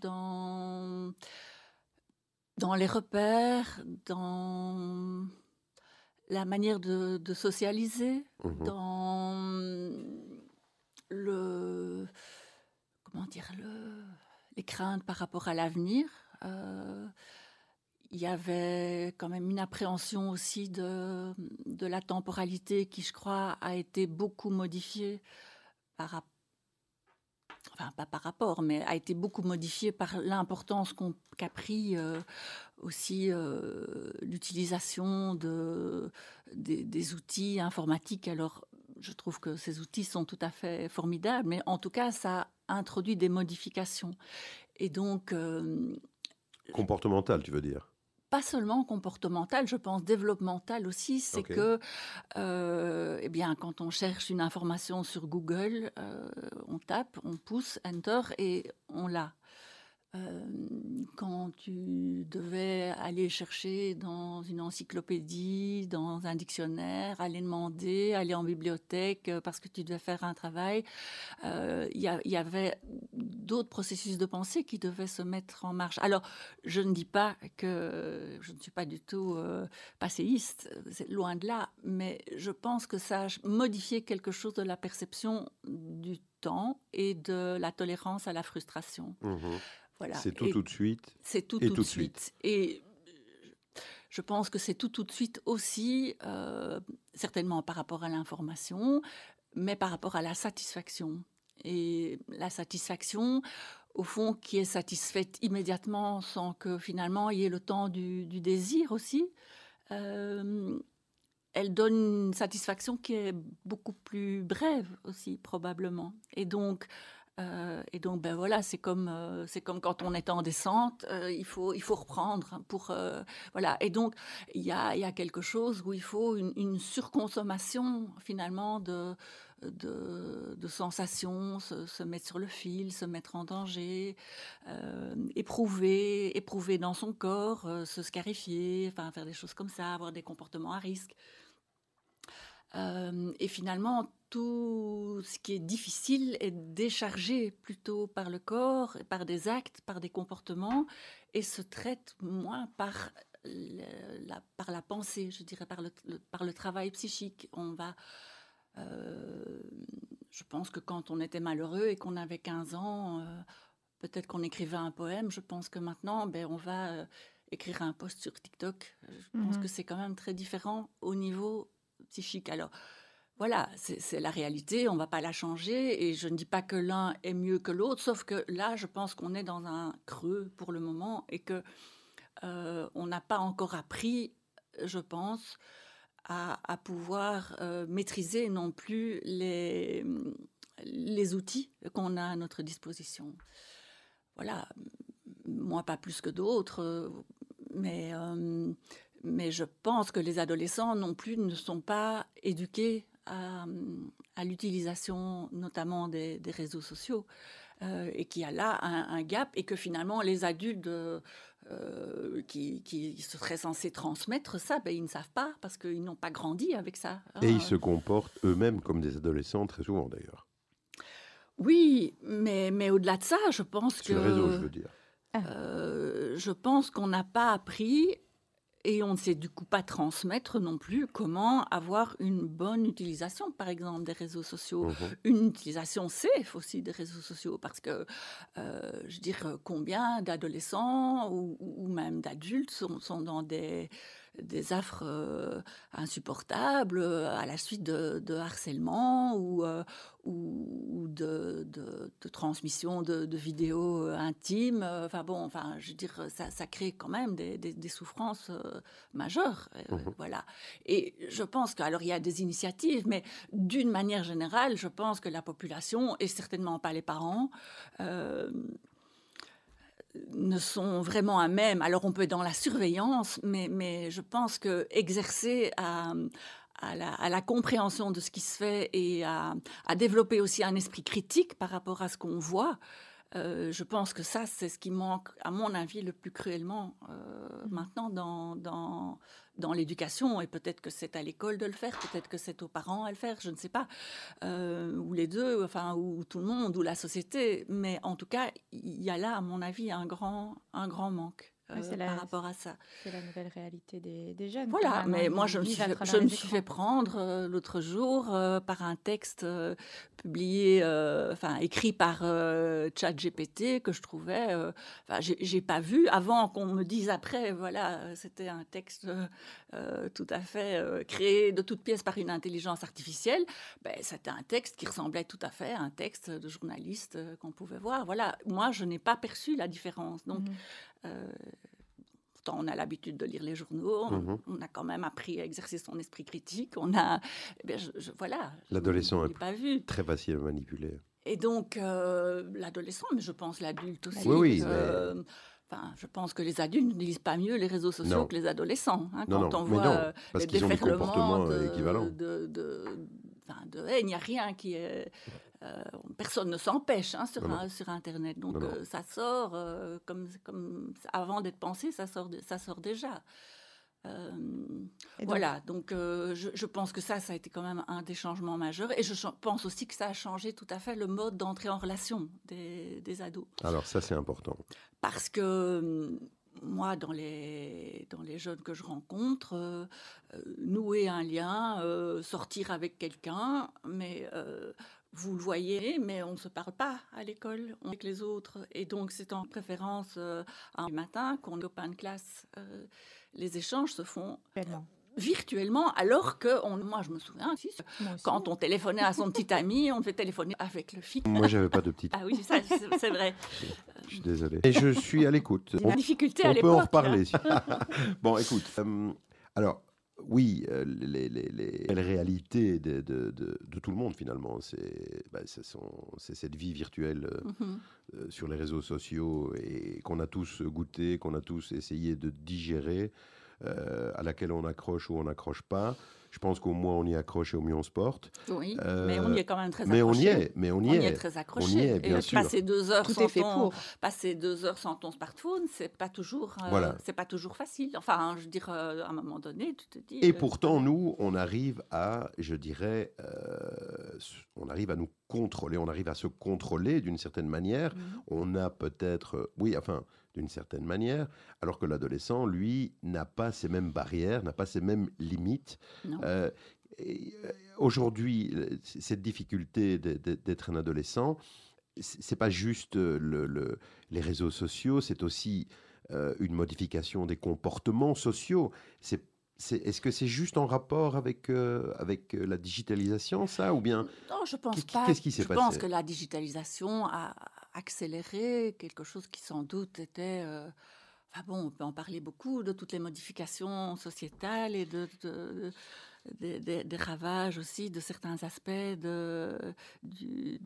dans dans les repères, dans la manière de, socialiser, mhm. dans le comment dire le, les craintes par rapport à l'avenir. Euh, il y avait quand même une appréhension aussi de, de la temporalité qui, je crois, a été beaucoup modifiée par rapport enfin pas par rapport, mais a été beaucoup modifié par l'importance qu'a pris euh, aussi euh, l'utilisation de, des, outils informatiques. Alors, je trouve que ces outils sont tout à fait formidables, mais en tout cas, ça a introduit des modifications. Et donc... Euh, Comportemental, tu veux dire? Pas seulement comportemental, je pense développemental aussi, c'est que, euh, eh bien, quand on cherche une information sur Google, euh, on tape, on pousse Enter et on l'a. Euh, quand tu devais aller chercher dans une encyclopédie, dans un dictionnaire, aller demander, aller en bibliothèque euh, parce que tu devais faire un travail, euh, il y, avait d'autres processus de pensée qui devaient se mettre en marche. Alors, je ne dis pas que je ne suis pas du tout passéiste, loin de là, mais je pense que ça a modifié quelque chose de la perception du temps et de la tolérance à la frustration. Mmh c'est tout tout de suite. C'est tout tout, de suite. Et je pense que c'est tout tout de suite aussi, euh, certainement par rapport à l'information, mais par rapport à la satisfaction. Et la satisfaction, au fond, qui est satisfaite immédiatement sans que finalement il y ait le temps du, désir aussi. Euh, elle donne une satisfaction qui est beaucoup plus brève aussi probablement. Et donc euh, et donc, ben voilà, c'est comme euh, c'est comme quand on est en descente, euh, il faut il faut reprendre pour voilà. Et donc, il y a y a quelque chose où il faut une, surconsommation finalement de de, sensations, se, se, mettre sur le fil, se mettre en danger, éprouver éprouver dans son corps, se scarifier, faire des choses comme ça, avoir des comportements à risque. et finalement, tout ce qui est difficile est déchargé plutôt par le corps, par des actes, par des comportements, et se traite moins par la, par la pensée, je dirais, par le, par le travail psychique. On va je pense que quand on était malheureux et qu'on avait 15 ans, peut-être qu'on écrivait un poème. Je pense que maintenant, ben, on va écrire un post sur TikTok. Je pense mhm. que c'est quand même très différent au niveau psychique. Alors, voilà, c'est la réalité, on ne va pas la changer et je ne dis pas que l'un est mieux que l'autre, sauf que là, je pense qu'on est dans un creux pour le moment et que euh, on n'a pas encore appris, je pense, à, pouvoir euh, maîtriser non plus les, outils qu'on a à notre disposition. Voilà, moi pas plus que d'autres, mais, euh, mais je pense que les adolescents non plus ne sont pas éduqués à, l'utilisation notamment des, réseaux sociaux euh, et qu'il y a là un, gap et que finalement les adultes euh, qui, qui, seraient censés transmettre ça, ben, ils ne savent pas parce qu'ils n'ont pas grandi avec ça. Et ils se comportent eux-mêmes comme des adolescents très souvent d'ailleurs. Oui, mais, mais au-delà de ça, je pense que... Sur le réseau, je veux dire. Euh, je pense qu'on n'a pas appris et on ne sait du coup pas transmettre non plus comment avoir une bonne utilisation, par exemple, des réseaux sociaux, mhm. une utilisation safe aussi des réseaux sociaux, parce que, euh, je veux dire, combien d'adolescents ou, même d'adultes sont, dans des, des affres euh, insupportables à la suite de, harcèlement ou, euh, ou de, de, transmission de, vidéos intimes. Enfin bon, enfin, je veux dire, ça, ça crée quand même des, des souffrances majeur. Euh, mhm. Voilà. Et je pense qu'alors il y a des initiatives, mais d'une manière générale, je pense que la population, et certainement pas les parents, euh, ne sont vraiment à même. Alors on peut être dans la surveillance, mais, mais je pense que exercer à, à, la, compréhension de ce qui se fait et à, à développer aussi un esprit critique par rapport à ce qu'on voit, euh, je pense que ça, c'est ce qui manque, à mon avis, le plus cruellement euh, mmh. maintenant dans, dans, dans l'éducation. Et peut-être que c'est à l'école de le faire, peut-être que c'est aux parents à le faire, je ne sais pas. Euh, ou les deux, enfin, ou tout le monde, ou la société. Mais en tout cas, il y a là, à mon avis, un grand, un grand manque. Euh, par rapport à ça. C'est la nouvelle réalité des, des jeunes. Voilà, mais moi je me suis, fait, je me suis fait prendre euh, l'autre jour euh, par un texte publié, enfin écrit par ChatGPT que je trouvais, enfin j'ai pas vu avant qu'on me dise après, voilà, c'était un texte tout à fait créé de toutes pièces par une intelligence artificielle. Ben, c'était un texte qui ressemblait tout à fait à un texte de journaliste qu'on pouvait voir. Voilà, moi je n'ai pas perçu la différence. Donc mmh. Euh, pourtant, on a l'habitude de lire les journaux, mhm. on, a quand même appris à exercer son esprit critique. On a, eh je, voilà. L'adolescent est pas vu. très facile à manipuler. Et donc, euh, l'adolescent, mais je pense l'adulte aussi. Oui, oui. Enfin, je pense que les adultes ne lisent pas mieux les réseaux sociaux que les adolescents. Hein, quand on voit euh, les déferlements de, de, de, haine, il n'y a rien qui est euh, personne ne s'empêche hein, sur, sur Internet. Donc euh, ça sort euh, comme, comme avant d'être pensé, ça sort, ça sort déjà. voilà, donc je, pense que ça, ça a été quand même un des changements majeurs. Et je pense aussi que ça a changé tout à fait le mode d'entrée en relation des, des ados. Alors ça, c'est important. Parce que moi, dans les, dans les jeunes que je rencontre, nouer un lien, sortir avec quelqu'un, mais vous le voyez, mais on ne se parle pas à l'école avec les autres. Et donc, c'est en préférence euh, un matin qu'on copain de classe. Euh, les échanges se font virtuellement, alors que on, moi, je me souviens, quand on téléphonait à son petit ami, on devait téléphoner avec le fixe. Moi, j'avais pas de petit. ah oui, c'est vrai. je suis désolé. Et je suis à l'écoute. La difficulté à l'époque. On peut en reparler. *laughs* bon, écoute. Euh, alors, oui, euh, les, les, réalités de, tout le monde finalement, bah, c'est cette vie virtuelle euh, mm-hmm. euh, sur les réseaux sociaux et qu'on a tous goûté, qu'on a tous essayé de digérer, à laquelle on accroche ou on n'accroche pas. Je pense qu'au moins on y accroche et au mieux on se porte. Oui, mais on y est quand même très mais accroché. On y est, mais on y, on est. très accroché. On y est, bien et sûr. Passer deux heures sans ton, passer deux heures sans ton smartphone, c'est pas toujours, euh, c'est pas toujours facile. Enfin, je veux dire, euh, à un moment donné, tu te dis. Et euh, pourtant, nous, on arrive à, je dirais, on arrive à nous contrôler, on arrive à se contrôler d'une certaine manière. Mhm. On a peut-être, oui, enfin, d'une certaine manière, alors que l'adolescent, lui, n'a pas ces mêmes barrières, n'a pas ces mêmes limites. Euh, Aujourd'hui, cette difficulté d'être un adolescent, c'est pas juste le, les réseaux sociaux, c'est aussi une modification des comportements sociaux. C'est est-ce que c'est juste en rapport avec, avec la digitalisation, ça Ou bien. Non, je pense pas. Qu'est-ce qui s'est passé Je pense que la digitalisation a accéléré quelque chose qui sans doute était. enfin bon, on peut en parler beaucoup de toutes les modifications sociétales et de, des ravages aussi de certains aspects du,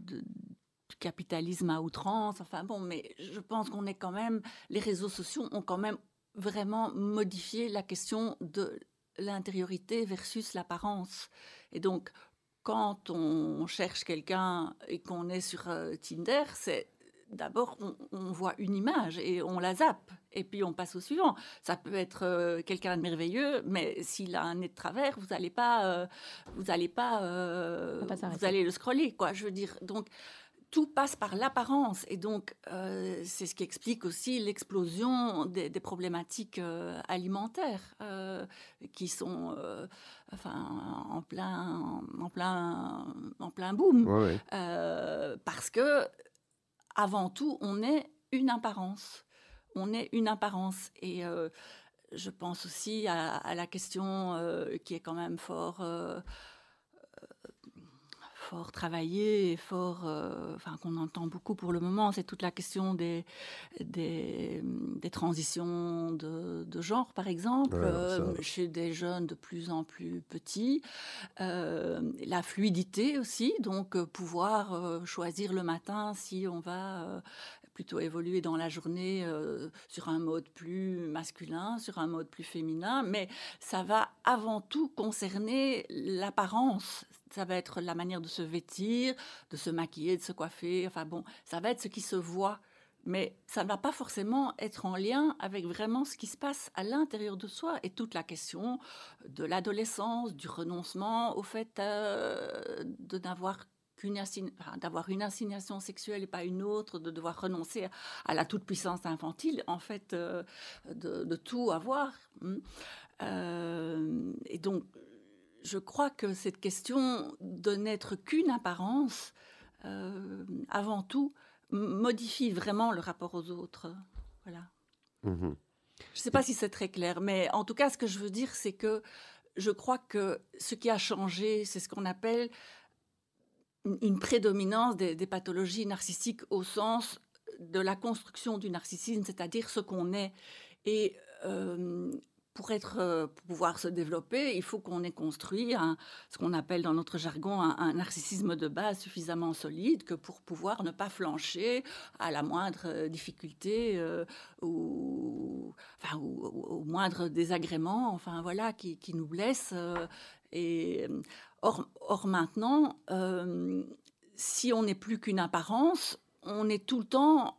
capitalisme à outrance. Enfin bon, mais je pense qu'on est quand même. Les réseaux sociaux ont quand même vraiment modifier la question de l'intériorité versus l'apparence. Et donc, quand on cherche quelqu'un et qu'on est sur euh, Tinder, c'est d'abord on, voit une image et on la zappe et puis on passe au suivant. Ça peut être euh, quelqu'un de merveilleux, mais s'il a un nez de travers, vous n'allez pas, euh, vous allez pas, vous allez le scroller quoi. Je veux dire donc tout passe par l'apparence. Et donc, euh, c'est ce qui explique aussi l'explosion des, problématiques euh, alimentaires euh, qui sont enfin, en, plein, en, plein, en plein boom. parce que, avant tout, on est une apparence. On est une apparence. Et je pense aussi à, à la question qui est quand même fort fort travaillé et fort, euh, enfin qu'on entend beaucoup pour le moment, c'est toute la question des des, des transitions de, de, genre, par exemple, euh, chez des jeunes de plus en plus petits, euh, la fluidité aussi, donc pouvoir choisir le matin si on va plutôt évoluer dans la journée sur un mode plus masculin, sur un mode plus féminin, mais ça va avant tout concerner l'apparence, ça va être la manière de se vêtir, de se maquiller, de se coiffer. Enfin bon, ça va être ce qui se voit. Mais ça ne va pas forcément être en lien avec vraiment ce qui se passe à l'intérieur de soi et toute la question de l'adolescence, du renoncement au fait euh, de n'avoir qu'une d'avoir une assignation sexuelle et pas une autre, de devoir renoncer à la toute-puissance infantile, en fait, euh, de, tout avoir. Hmm. Euh, et donc, je crois que cette question de n'être qu'une apparence, euh, avant tout, modifie vraiment le rapport aux autres. Voilà. Mhm. Je ne sais pas si c'est très clair, mais en tout cas, ce que je veux dire, c'est que je crois que ce qui a changé, c'est ce qu'on appelle une prédominance des, pathologies narcissiques au sens de la construction du narcissisme, c'est-à-dire ce qu'on est. Et euh, pour, être, euh, pour pouvoir se développer, il faut qu'on ait construit ce qu'on appelle dans notre jargon un, narcissisme de base suffisamment solide que pour pouvoir ne pas flancher à la moindre euh, difficulté ou, au moindre désagrément, enfin voilà, qui, qui nous blesse. et or, maintenant, si on n'est plus qu'une apparence, on est tout le temps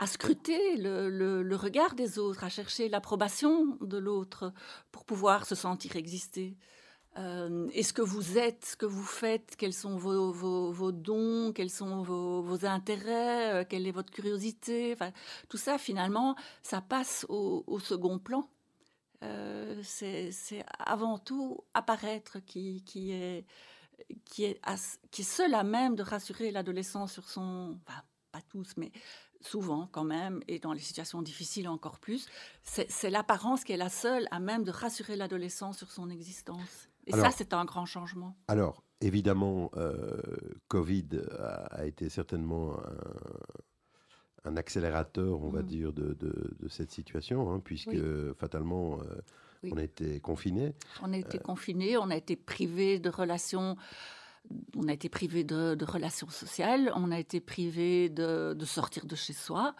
à scruter le, regard des autres, à chercher l'approbation de l'autre pour pouvoir se sentir exister. Euh, et ce que vous êtes, ce que vous faites, quels sont vos, vos, dons, quels sont vos, intérêts, euh, quelle est votre curiosité, enfin, tout ça finalement, ça passe au, second plan. Euh, c'est avant tout apparaître qui, qui, est, qui, est, qui est seul à même de rassurer l'adolescent sur son... Enfin, pas tous, mais souvent quand même, et dans les situations difficiles encore plus, c'est l'apparence qui est la seule à même de rassurer l'adolescent sur son existence. Et ça, c'est un grand changement. Alors, évidemment, euh, Covid a, été certainement un, accélérateur, on va mm. dire, de, cette situation, hein, puisque fatalement, euh, on a été confinés. On a été euh, confinés, on a été privés de relations on a été privé de, relations sociales, on a été privé de, sortir de chez soi.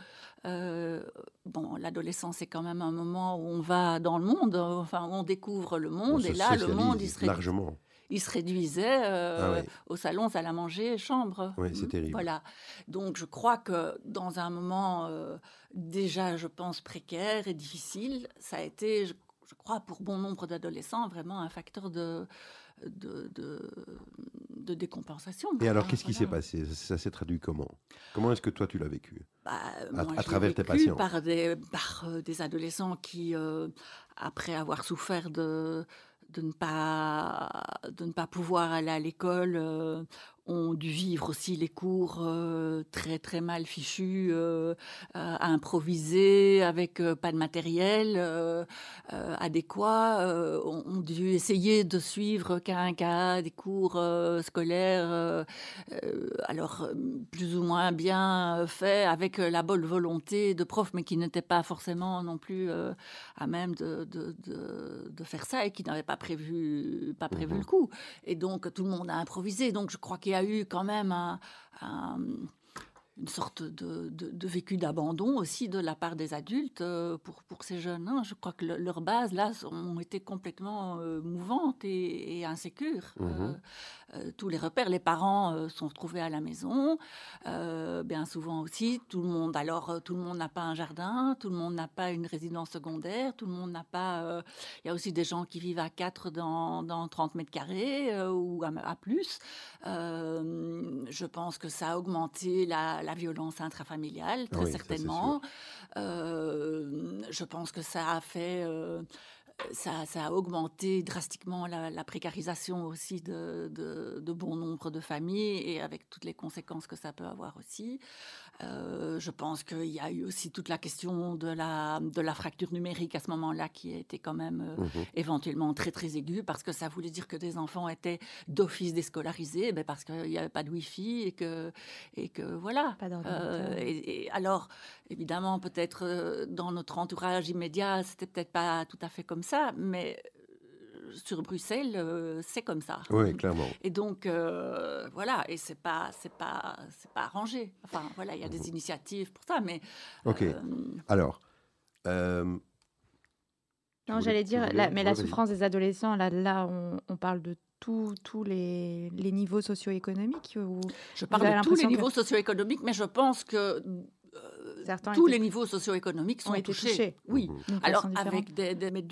Euh, bon, l'adolescence est quand même un moment où on va dans le monde, enfin on découvre le monde, et là le monde il se, largement. Il se réduisait euh, ah au salon, salle à manger, chambre. Oui, c'est terrible. Voilà. Donc je crois que dans un moment euh, déjà, je pense précaire et difficile, ça a été, je crois, pour bon nombre d'adolescents, vraiment un facteur de, de, de, décompensation. Et alors, qu'est-ce qui s'est passé? Ça, s'est traduit comment? Comment est-ce que toi, tu l'as vécu? Bah, à, travers tes patients par des, par euh, des adolescents qui, euh, après avoir souffert de de ne pas de ne pas pouvoir aller à l'école euh, ont dû vivre aussi les cours euh, très très mal fichus, euh, à improviser avec pas de matériel adéquat, ont, dû essayer de suivre qu'un cas des cours scolaires, alors plus ou moins bien fait avec la bonne volonté de profs, mais qui n'étaient pas forcément non plus à même de, de, de, de faire ça et qui n'avaient pas prévu, pas prévu le mhm. coup. Et donc, tout le monde a improvisé. Donc, je crois qu'il y a eu quand même un, une sorte de, vécu d'abandon aussi de la part des adultes euh, pour, pour ces jeunes. Hein. Je crois que leurs bases, là, ont été complètement euh, mouvantes et, insécures. Euh, tous les repères, les parents sont retrouvés à la maison, bien souvent aussi. Tout le monde, alors, tout le monde n'a pas un jardin, tout le monde n'a pas une résidence secondaire, tout le monde n'a pas... Il y a aussi des gens qui vivent à 4 dans, dans 30 mètres carrés ou à, plus. je pense que ça a augmenté la la violence intrafamiliale, très certainement. Euh, je pense que ça a fait euh, ça, a augmenté drastiquement la, précarisation aussi de, bon nombre de familles et avec toutes les conséquences que ça peut avoir aussi. Euh, je pense qu'il y a eu aussi toute la question de la, de la fracture numérique à ce moment-là qui était quand même euh, mhm. éventuellement très très aiguë parce que ça voulait dire que des enfants étaient d'office déscolarisés, ben parce qu'il n'y avait pas de Wi-Fi et que, et que voilà. Pas euh, et, et, alors, évidemment, peut-être dans notre entourage immédiat, c'était peut-être pas tout à fait comme ça mais sur Bruxelles, euh, c'est comme ça. Oui, clairement. Et donc, euh, voilà, et c'est pas, c'est pas, c'est pas arrangé. Enfin, voilà, il y a des initiatives pour ça, mais. Ok. Alors. non, j'allais dire, mais la souffrance des adolescents, là, là, on, parle de tous les, les, niveaux socio-économiques Je parle de tous les niveaux socio-économiques, mais je pense que tous les niveaux socio-économiques sont touchés. Oui. Alors, avec des, mais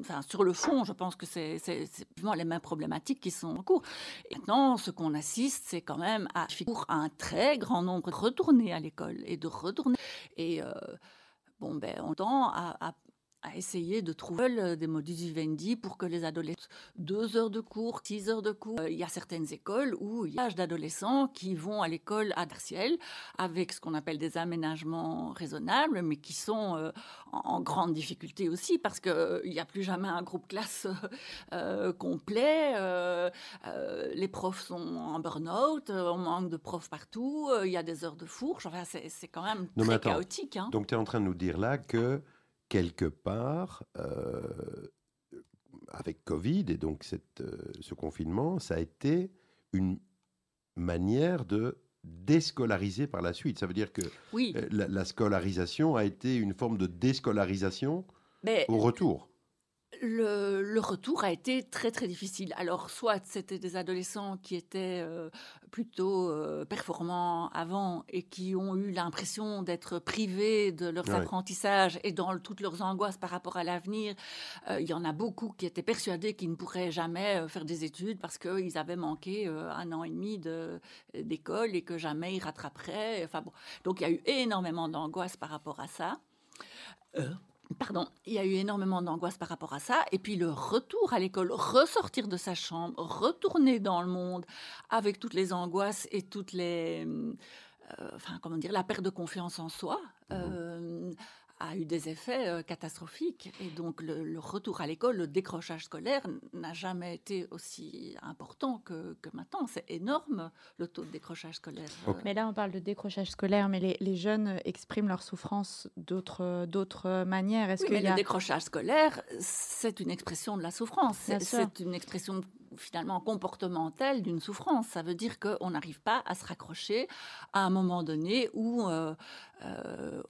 enfin, sur le fond, je pense que c'est, c'est, les mêmes problématiques qui sont en cours. Et maintenant, ce qu'on assiste, c'est quand même à, un très grand nombre de retourner à l'école et de retourner. Et euh, bon, ben, on tend à, à à essayer de trouver des modus vivendi pour que les adolescents, deux heures de cours, six heures de cours. Euh, il y a certaines écoles où il y a d'adolescents qui vont à l'école à Darciel avec ce qu'on appelle des aménagements raisonnables, mais qui sont euh, en, grande difficulté aussi parce qu'il euh, n'y a plus jamais un groupe classe complet. les profs sont en burn-out, on manque de profs partout, il y a des heures de fourche. Enfin, c'est quand même très chaotique. Hein. Donc tu es en train de nous dire là que quelque part, euh, avec Covid et donc cette, euh, ce confinement, ça a été une manière de déscolariser par la suite. Ça veut dire que euh, la, scolarisation a été une forme de déscolarisation au retour le, retour a été très très difficile. Alors soit c'était des adolescents qui étaient euh, plutôt euh, performants avant et qui ont eu l'impression d'être privés de leurs apprentissages et dans toutes leurs angoisses par rapport à l'avenir. Euh, il y en a beaucoup qui étaient persuadés qu'ils ne pourraient jamais faire des études parce qu'ils avaient manqué un an et demi d'école et que jamais ils rattraperaient. Enfin bon, donc il y a eu énormément d'angoisse par rapport à ça. Pardon, il y a eu énormément d'angoisse par rapport à ça. Et puis le retour à l'école, ressortir de sa chambre, retourner dans le monde avec toutes les angoisses et toutes les... Euh, enfin, comment dire, la perte de confiance en soi. Mmh. Euh, a eu des effets euh, catastrophiques. Et donc le, retour à l'école, le décrochage scolaire n'a jamais été aussi important que, que maintenant. C'est énorme le taux de décrochage scolaire. Mais là, on parle de décrochage scolaire, mais les, les jeunes expriment leur souffrance d'autres, d'autres manières. Est-ce oui, mais le décrochage scolaire, c'est une expression de la souffrance. C'est, une expression finalement comportementale d'une souffrance. Ça veut dire qu'on n'arrive pas à se raccrocher à un moment donné où euh, euh,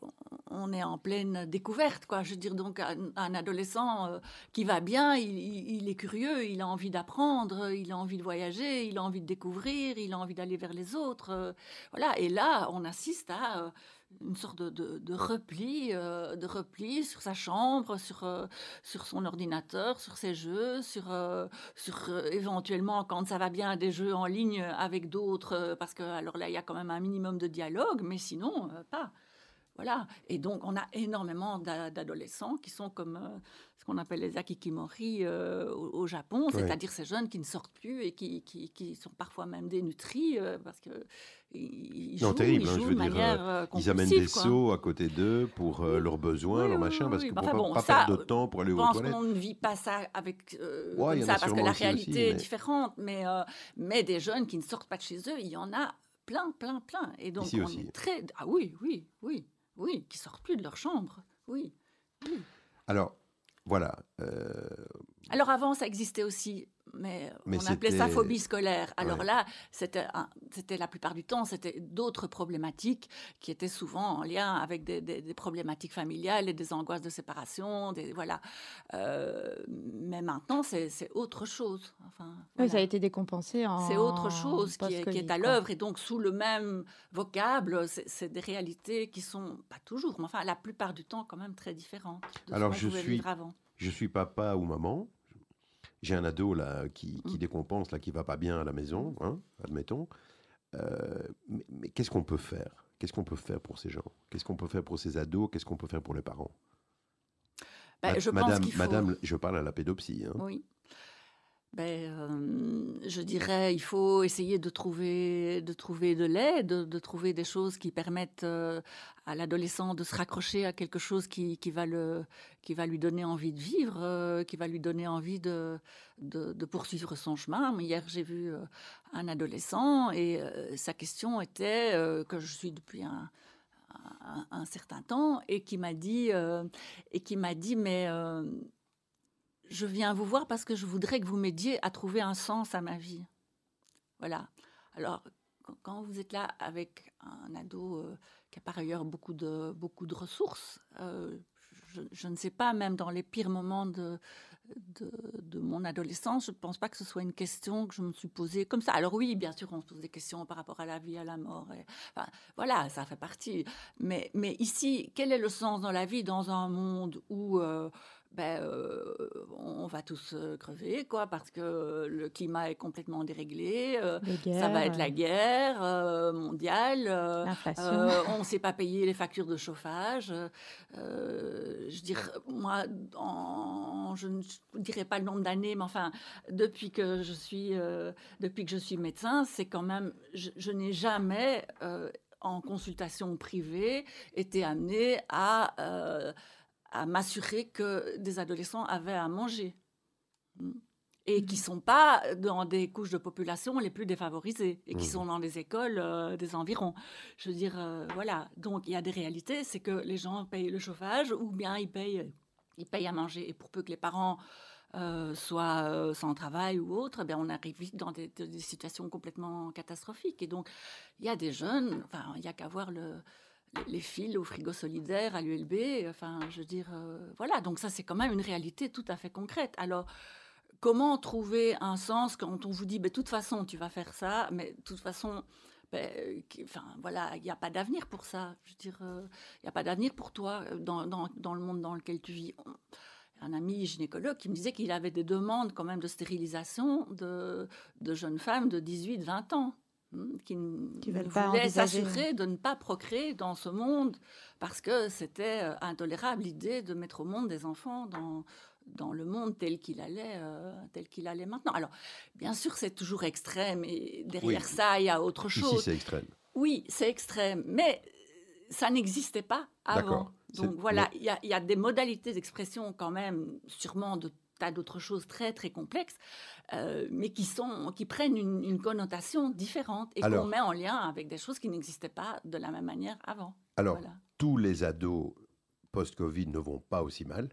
on est en pleine découverte. Quoi. Je veux dire, donc, un, adolescent euh, qui va bien, il, est curieux, il a envie d'apprendre, il a envie de voyager, il a envie de découvrir, il a envie d'aller vers les autres. voilà. Et là, on assiste à une sorte de, repli, euh, de repli sur sa chambre, sur, euh, sur son ordinateur, sur ses jeux, sur, euh, sur éventuellement, quand ça va bien, des jeux en ligne avec d'autres, parce que alors là, il y a quand même un minimum de dialogue, mais sinon, pas. Voilà. Et donc, on a énormément d'adolescents qui sont comme euh, ce qu'on appelle les akikimori euh, au, Japon, c'est-à-dire ces jeunes qui ne sortent plus et qui, qui, sont parfois même dénutris euh, parce que ils jouent, terrible, ils hein, jouent de manière Ils amènent des seaux à côté d'eux pour leurs besoins, leurs machins, parce qu'ils ne vont pas, perdre de temps pour aller aux toilettes? Je pense qu'on ne vit pas ça avec ça parce que la réalité est différente, mais, mais des jeunes qui ne sortent pas de chez eux, il y en a plein, plein, plein. Et donc, on est très. Ah oui, oui, oui. Oui, qui sortent plus de leur chambre. Oui. Alors, voilà. Euh, Alors avant, ça existait aussi mais, on appelait ça phobie scolaire. Alors là, c'était la plupart du temps, c'était d'autres problématiques qui étaient souvent en lien avec des, problématiques familiales et des angoisses de séparation. Des, voilà. Euh, mais maintenant, c'est autre chose. Enfin, oui, ça a été décompensé en. C'est autre chose qui est, qui est, à l'œuvre et donc sous le même vocable, c'est des réalités qui sont pas toujours, mais enfin la plupart du temps quand même très différentes. Alors je suis, je suis papa ou maman j'ai un ado là qui, qui, mm. décompense, là, qui va pas bien à la maison, hein, admettons. Euh, mais, qu'est-ce qu'on peut faire? Qu'est-ce qu'on peut faire pour ces gens? Qu'est-ce qu'on peut faire pour ces ados? Qu'est-ce qu'on peut faire pour les parents? Je Madame, pense Madame, je parle à la pédopsie. Hein. Oui ben, euh, je dirais, il faut essayer de trouver de, trouver de l'aide, de, trouver des choses qui permettent euh, à l'adolescent de se raccrocher à quelque chose qui, qui, va, le, qui va lui donner envie de vivre, euh, qui va lui donner envie de, de, poursuivre son chemin. Hier, j'ai vu un adolescent et sa question était, que je suis depuis un, un, un certain temps, et qui m'a dit, et qui m'a dit, mais je viens vous voir parce que je voudrais que vous m'aidiez à trouver un sens à ma vie. Voilà. Alors, quand vous êtes là avec un ado euh, qui a par ailleurs beaucoup de, beaucoup de ressources, euh, je, ne sais pas, même dans les pires moments de, de, mon adolescence, je ne pense pas que ce soit une question que je me suis posée comme ça. Alors oui, bien sûr, on se pose des questions par rapport à la vie, à la mort. Voilà, ça fait partie. Mais, mais ici, quel est le sens dans la vie dans un monde où... Euh, ben, euh, on va tous euh, crever, quoi, parce que le climat est complètement déréglé. Euh, ça va être la guerre mondiale. on ne sait pas payer les factures de chauffage. je dirais, moi, je ne dirais pas le nombre d'années, mais enfin, depuis que je suis, depuis que je suis médecin, c'est quand même, je, je n'ai jamais en consultation privée été amenée à à m'assurer que des adolescents avaient à manger hmm. et qui ne sont pas dans des couches de population les plus défavorisées et qui hmm. sont dans des écoles euh, des environs. Je veux dire, euh, voilà. Donc il y a des réalités, c'est que les gens payent le chauffage ou bien ils payent, ils payent à manger. Et pour peu que les parents euh, soient sans travail ou autre, eh on arrive vite dans des, des, situations complètement catastrophiques. Et donc il y a des jeunes, enfin il n'y a qu'à voir le les fils au frigo solidaire, à l'ULB. Enfin, je dire, euh, voilà. Donc ça, c'est quand même une réalité tout à fait concrète. Alors, comment trouver un sens quand on vous dit, de toute façon, tu vas faire ça, mais de toute façon, ben, enfin, voilà, il n'y a pas d'avenir pour ça. Je dire, euh, il n'y a pas d'avenir pour toi euh, dans, dans, le monde dans lequel tu vis. Un ami gynécologue qui me disait qu'il avait des demandes quand même de stérilisation de, de jeunes femmes de 18-20 ans. Hmm, qui, voulait s'assurer de ne pas procréer dans ce monde parce que c'était euh, intolérable l'idée de mettre au monde des enfants dans, dans le monde tel qu'il allait, euh, tel qu'il allait maintenant. Alors, bien sûr, c'est toujours extrême et derrière ça, il y a autre chose. Ici, c'est extrême. Oui, c'est extrême, mais ça n'existait pas avant. Donc voilà, il y, y, a des modalités d'expression quand même, sûrement de tas d'autres choses très très complexes, euh, mais qui sont qui prennent une, connotation différente et qu'on met en lien avec des choses qui n'existaient pas de la même manière avant. Alors, tous les ados post-Covid ne vont pas aussi mal.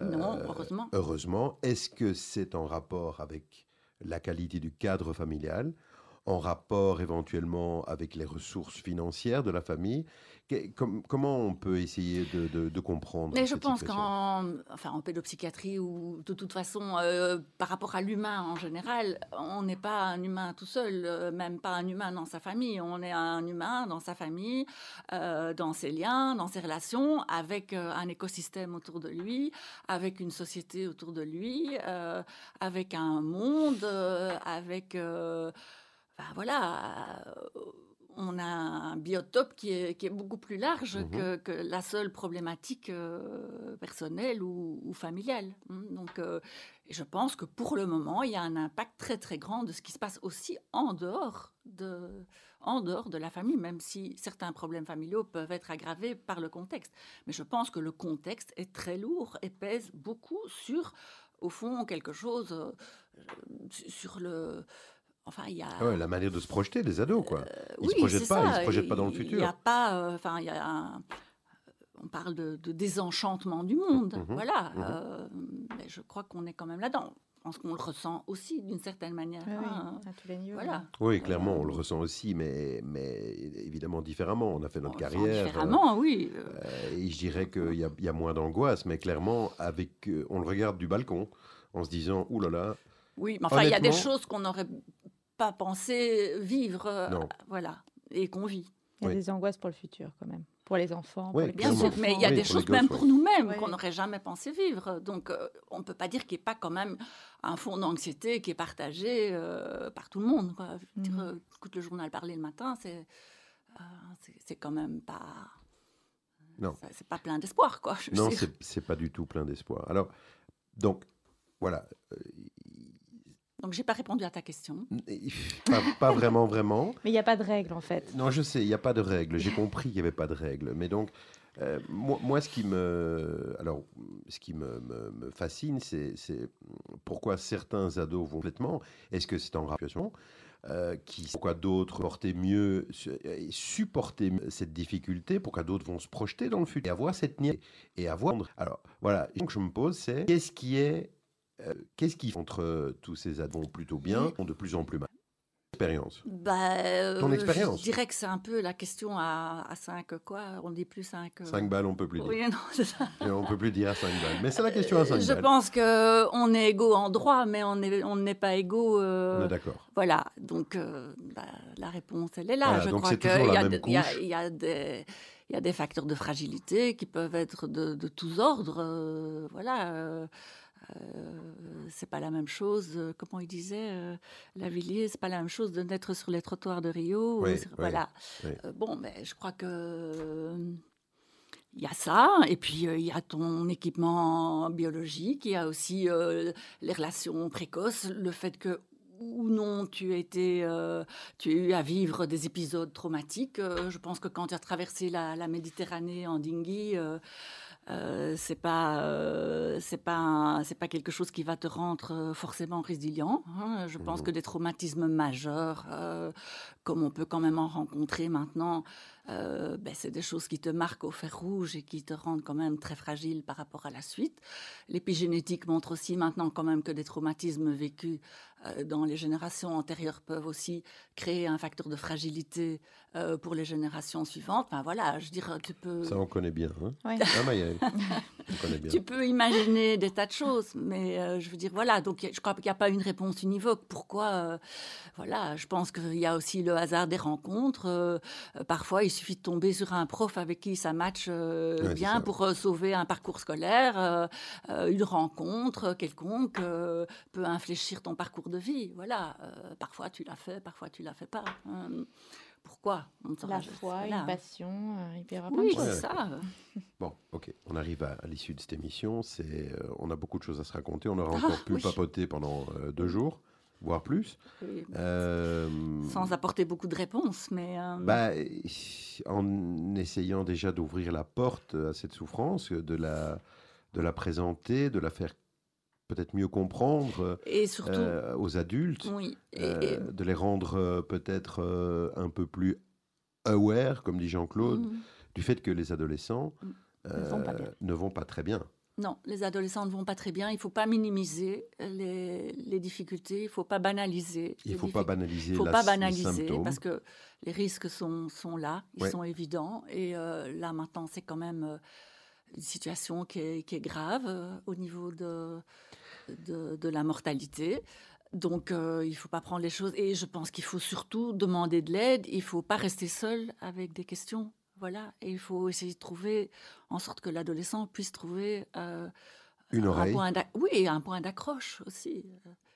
non, euh, heureusement. Heureusement. Est-ce que c'est en rapport avec la qualité du cadre familial en rapport éventuellement avec les ressources financières de la famille comment on peut essayer de, comprendre Mais je pense qu'en enfin, en pédopsychiatrie ou de toute façon, euh, par rapport à l'humain en général, on n'est pas un humain tout seul, euh, même pas un humain dans sa famille. On est un humain dans sa famille, euh, dans ses liens, dans ses relations, avec un écosystème autour de lui, avec une société autour de lui, avec un monde, avec... Enfin, voilà on a un biotope qui est, qui est beaucoup plus large Mhm. que, que la seule problématique euh, personnelle ou, ou familiale. hein. Donc, euh, je pense que pour le moment, il y a un impact très très grand de ce qui se passe aussi en dehors de, en dehors de la famille, même si certains problèmes familiaux peuvent être aggravés par le contexte. Mais je pense que le contexte est très lourd et pèse beaucoup sur, au fond, quelque chose euh, sur le. Enfin, il y a. Ah ouais, la manière de se projeter des ados, quoi. Ils se Oui, projettent pas, ils se projettent pas dans le Il- Il futur. n'y a pas, euh, enfin, il y a un- on parle de, de désenchantement du monde, Mhm, voilà. mhm. euh, mais je crois qu'on est quand même là-dedans. Je pense qu'on le ressent aussi d'une certaine manière. Oui, oui, hein. à tous les niveaux. Voilà. Oui, clairement, on le ressent aussi, mais, mais évidemment différemment. On a fait notre On carrière. Différemment, oui. euh, euh, et je dirais qu'il y, a- il y a moins d'angoisse, mais clairement, avec, euh, on le regarde du balcon en se disant, ouh là là, Oui, mais enfin, il y a des choses qu'on n'aurait pas pensé vivre, euh, Non. voilà, et qu'on vit. Il y a Oui. des angoisses pour le futur, quand même. Pour les enfants, pour les Bien mais il y a Oui, des choses même pour nous-mêmes Ouais. qu'on n'aurait jamais pensé vivre. Donc, euh, on ne peut pas dire qu'il n'y ait pas quand même un fond d'anxiété qui est partagé euh, par tout le monde. Quoi. Dire, Mhm. euh, écoute le journal parler le matin, c'est euh, c'est- quand même pas. Non. C'est pas plein d'espoir, quoi. je non, c'est pas du tout plein d'espoir. Alors, donc, voilà. Euh, Donc, j'ai pas répondu à ta question. *laughs* pas, pas vraiment, vraiment. Mais il n'y a pas de règle, en fait. Non, je sais, il n'y a pas de règles. J'ai compris qu'il n'y avait pas de règles. Mais donc, euh, moi, moi, ce qui me, alors, ce qui me, me- me fascine, c'est c'est pourquoi certains ados vont complètement. Est-ce que c'est en situation euh, qui, pourquoi d'autres portaient mieux su- et supporter mieux cette difficulté, pourquoi d'autres vont se projeter dans le futur et avoir cette niais et avoir. Alors voilà, donc je me pose, c'est qu'est-ce qui est, euh, qu'est-ce qui entre tous ces ados vont plutôt bien, ont de plus en plus mal? Expérience. Bah, euh, Ton expérience. Je dirais que c'est un peu la question à, à 5 quoi. On dit plus 5. 5 balles, on peut plus dire. Oui, *laughs* non, c'est ça. Et on peut plus dire à 5 balles. Mais c'est la question à 5 Je balles. pense que on est égaux en droit, mais on est- on n'est pas égaux. euh, On est d'accord. voilà, donc euh, bah, la réponse, elle est là. Voilà, Je donc crois qu'il y, y y a des il y a des facteurs de fragilité qui peuvent être de, de tous ordres. euh, voilà, euh, euh, c'est pas la même chose. euh, Comment il disait, euh, Lavillier, c'est pas la même chose de naître sur les trottoirs de Rio. ou Oui, sur- oui, voilà. oui. Euh, bon, mais je crois que il y a ça, et puis il y a ton équipement biologique, il y a aussi les relations précoces, le fait que ou non tu as été, euh, tu as eu à vivre des épisodes traumatiques. Euh, je pense que quand tu as traversé la, la Méditerranée en dinghy, euh, euh, c'est pas, euh, c'est pas, c'est pas quelque chose qui va te rendre euh, forcément résilient. hein. Je pense Mhm. que des traumatismes majeurs, euh, comme on peut quand même en rencontrer maintenant, euh, ben, c'est des choses qui te marquent au fer rouge et qui te rendent quand même très fragile par rapport à la suite. L'épigénétique montre aussi maintenant quand même que des traumatismes vécus euh, dans les générations antérieures peuvent aussi créer un facteur de fragilité euh, pour les générations suivantes. Enfin voilà, je veux dire, tu peux... Ça, on connaît bien. Hein Ouais. Ah, Maëlle, *laughs* on connaît bien. Tu peux imaginer des tas de choses, mais euh, je veux dire, voilà, donc je crois qu'il n'y a pas une réponse univoque. Pourquoi euh, Voilà, je pense qu'il y a aussi le hasard des rencontres. parfois, il suffit de tomber sur un prof avec qui ça match euh, Ouais, bien ça. pour euh, sauver un parcours scolaire. euh, une rencontre quelconque euh, peut infléchir ton parcours de vie. Voilà, euh, parfois tu l'as fait, parfois tu l'as fait pas. Euh, pourquoi On La foi, Voilà. une passion, euh, il peut y avoir Oui, c'est ça. Bon, ok, on arrive à, à l'issue de cette émission. C'est, euh, on a beaucoup de choses à se raconter. On aura Ah, encore pu oui. papoter pendant euh, deux jours, voire plus. Oui. Euh, Sans apporter beaucoup de réponses, mais... euh, bah, en essayant déjà d'ouvrir la porte à cette souffrance, de la, de la présenter, de la faire peut-être mieux comprendre et surtout, euh, aux adultes, oui, et- et- de les rendre peut-être un peu plus aware, comme dit Jean-Claude, Mhm. du fait que les adolescents Mm. euh, Ne vont pas bien. ne vont pas très bien. Non, les adolescents ne vont pas très bien. Il ne faut pas minimiser les, les difficultés. Il ne faut pas banaliser. Il ne faut pas banaliser Il ne faut pas banaliser parce que les risques sont, sont là, ils Ouais. sont évidents. Et euh, là, maintenant, c'est quand même euh, une situation qui est, qui est grave euh, au niveau de, de, de la mortalité. Donc, euh, il ne faut pas prendre les choses. Et je pense qu'il faut surtout demander de l'aide. Il ne faut pas rester seul avec des questions. Voilà. Et il faut essayer de trouver en sorte que l'adolescent puisse trouver euh, Une un oreille. point oui, un point d'accroche aussi.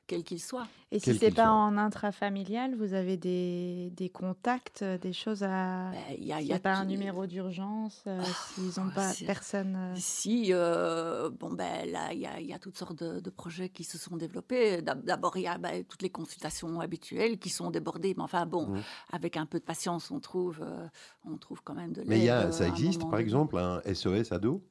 Euh, quel qu'il soit. Et si c'est pas en intrafamilial, vous avez des, des contacts, des choses à. Il ben, y a, pas un numéro d'urgence, euh, ah, s'ils n'ont pas personne. Euh? Si, bon ben là, il y a, y a, toutes sortes de, projets qui se sont développés. D'abord, il y a ben, toutes les consultations habituelles qui sont débordées, mais enfin bon, mmh. avec un peu de patience, on trouve, on trouve quand même de l'aide. Mais ça existe, par exemple, un SOS ado?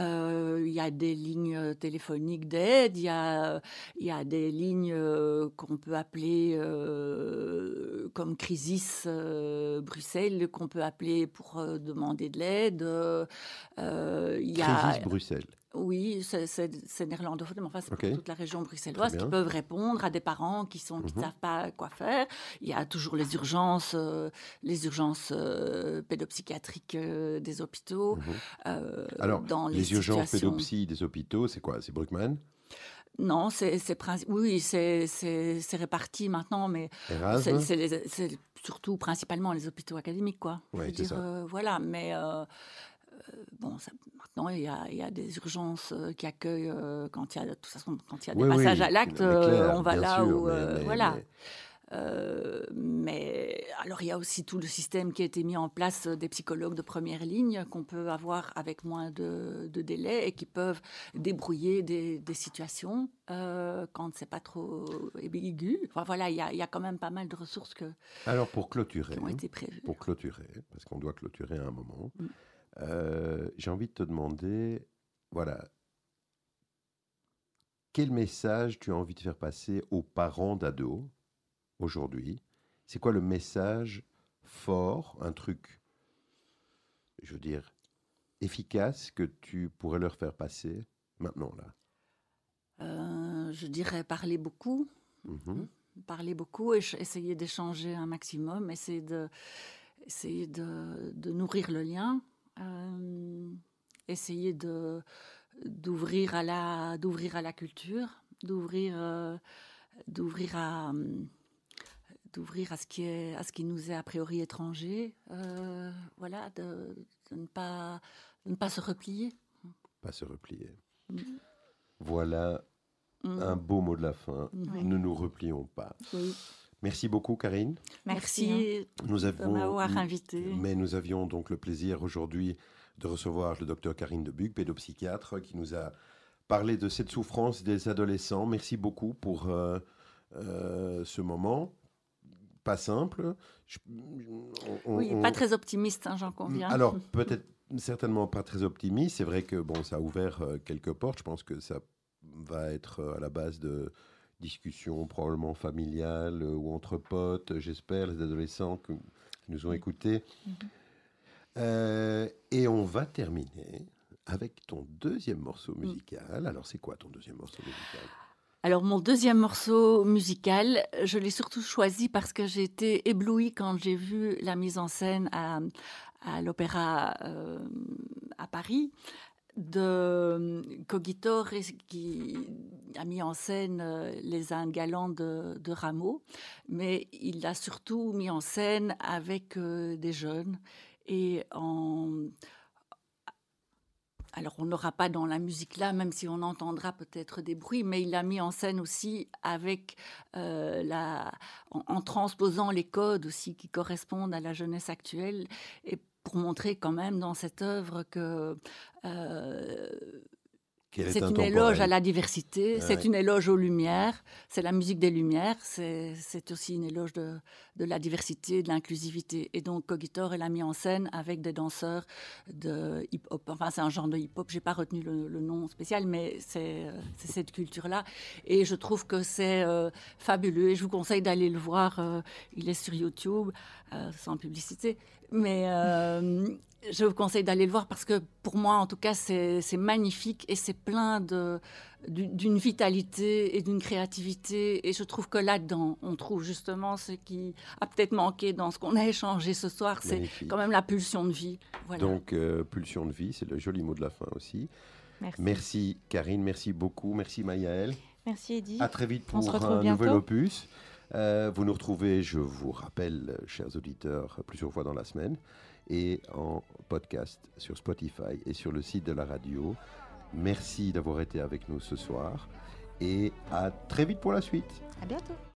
Euh, il y a des lignes téléphoniques d'aide, il y a, y a des lignes euh, qu'on peut appeler euh, comme Crisis Bruxelles, qu'on peut appeler pour demander de l'aide. Crisis Bruxelles. Oui, c'est néerlandophone, mais enfin, c'est pour toute la région bruxelloise qui peuvent répondre à des parents qui ne mhm. savent pas quoi faire. Il y a toujours les urgences, euh, les urgences euh, pédopsychiatriques euh, des hôpitaux. Mhm. Alors, dans les, les urgences pédopsie des hôpitaux, c'est quoi? C'est Bruckmann? Non, c'est oui, c'est réparti maintenant, mais c'est surtout principalement les hôpitaux académiques, quoi. voilà, mais bon, maintenant, il y, a, des urgences euh, qui accueillent euh, quand il y a, de toute façon, quand il y a des passages à l'acte, on va là où, voilà. Mais... alors il y a aussi tout le système qui a été mis en place des psychologues de première ligne qu'on peut avoir avec moins de, délai et qui peuvent débrouiller des, situations quand c'est pas trop aigu. Enfin, voilà, il y, a, y, a, quand même pas mal de ressources que alors pour clôturer, qui ont été prévues. Pour clôturer, parce qu'on doit clôturer à un moment. Mm. Euh, j'ai envie de te demander, voilà, quel message tu as envie de faire passer aux parents d'ados aujourd'hui? C'est quoi le message fort, un truc, je veux dire, efficace que tu pourrais leur faire passer maintenant là? Euh, Je dirais parler beaucoup. Mm-hmm. Parler beaucoup et essayer d'échanger un maximum, essayer de, essayer de, de nourrir le lien, essayer de d'ouvrir à la d'ouvrir à la culture, d'ouvrir euh, d'ouvrir à d'ouvrir à ce qui est à ce qui nous est a priori étranger, euh, voilà, de, ne pas ne pas se replier. Pas se replier. Mm. Voilà mm. un beau mot de la fin. Ne nous replions pas. Oui. Merci beaucoup, Karine. Merci, nous de m'avoir invité. Mais nous avions donc le plaisir aujourd'hui de recevoir le docteur Karine Debuc, pédopsychiatre, qui nous a parlé de cette souffrance des adolescents. Merci beaucoup pour euh, euh, ce moment. Pas simple. oui, pas très optimiste, hein, j'en conviens. *laughs* Alors, *laughs* peut-être certainement pas très optimiste. C'est vrai que bon, ça a ouvert euh, quelques portes. Je pense que ça va être à la base de discussion probablement familiale euh, ou entre potes, j'espère, les adolescents qui nous ont écoutés. Mhm. Euh, et on va terminer avec ton deuxième morceau musical. Alors, c'est quoi ton deuxième morceau musical? Alors mon deuxième morceau musical, je l'ai surtout choisi parce que j'ai été éblouie quand j'ai vu la mise en scène à, à l'opéra euh, à Paris de Cogitore qui a mis en scène euh, les Indes galantes de, Rameau, mais il l'a surtout mis en scène avec euh, des jeunes. Et alors on n'aura pas dans la musique là, même si on entendra peut-être des bruits, mais il l'a mis en scène aussi avec euh, la, en, en, transposant les codes aussi qui correspondent à la jeunesse actuelle. Et pour montrer quand même dans cette œuvre que euh, c'est une éloge à la diversité, c'est une éloge aux lumières, c'est la musique des lumières, c'est aussi une éloge de, de la diversité, de l'inclusivité. Et donc Cogitor, elle a mis en scène avec des danseurs de hip-hop. Enfin, c'est un genre de hip-hop, j'ai pas retenu le, nom spécial, mais c'est cette culture-là. Et je trouve que c'est euh, fabuleux. Et je vous conseille d'aller le voir. Euh, il est sur YouTube, euh, sans publicité. Mais je vous conseille d'aller le voir parce que pour moi, en tout cas, c'est magnifique et c'est plein d'une vitalité et d'une créativité. Et je trouve que là-dedans, on trouve justement ce qui a peut-être manqué dans ce qu'on a échangé ce soir. C'est quand même la pulsion de vie. Donc, euh, pulsion de vie, c'est le joli mot de la fin aussi. Merci. merci Karine, merci beaucoup. Merci Maïaël. Merci Eddy. À très vite pour un nouvel opus. Euh, vous nous retrouvez, je vous rappelle, chers auditeurs, plusieurs fois dans la semaine et en podcast sur Spotify et sur le site de la radio. Merci d'avoir été avec nous ce soir et à très vite pour la suite. À bientôt.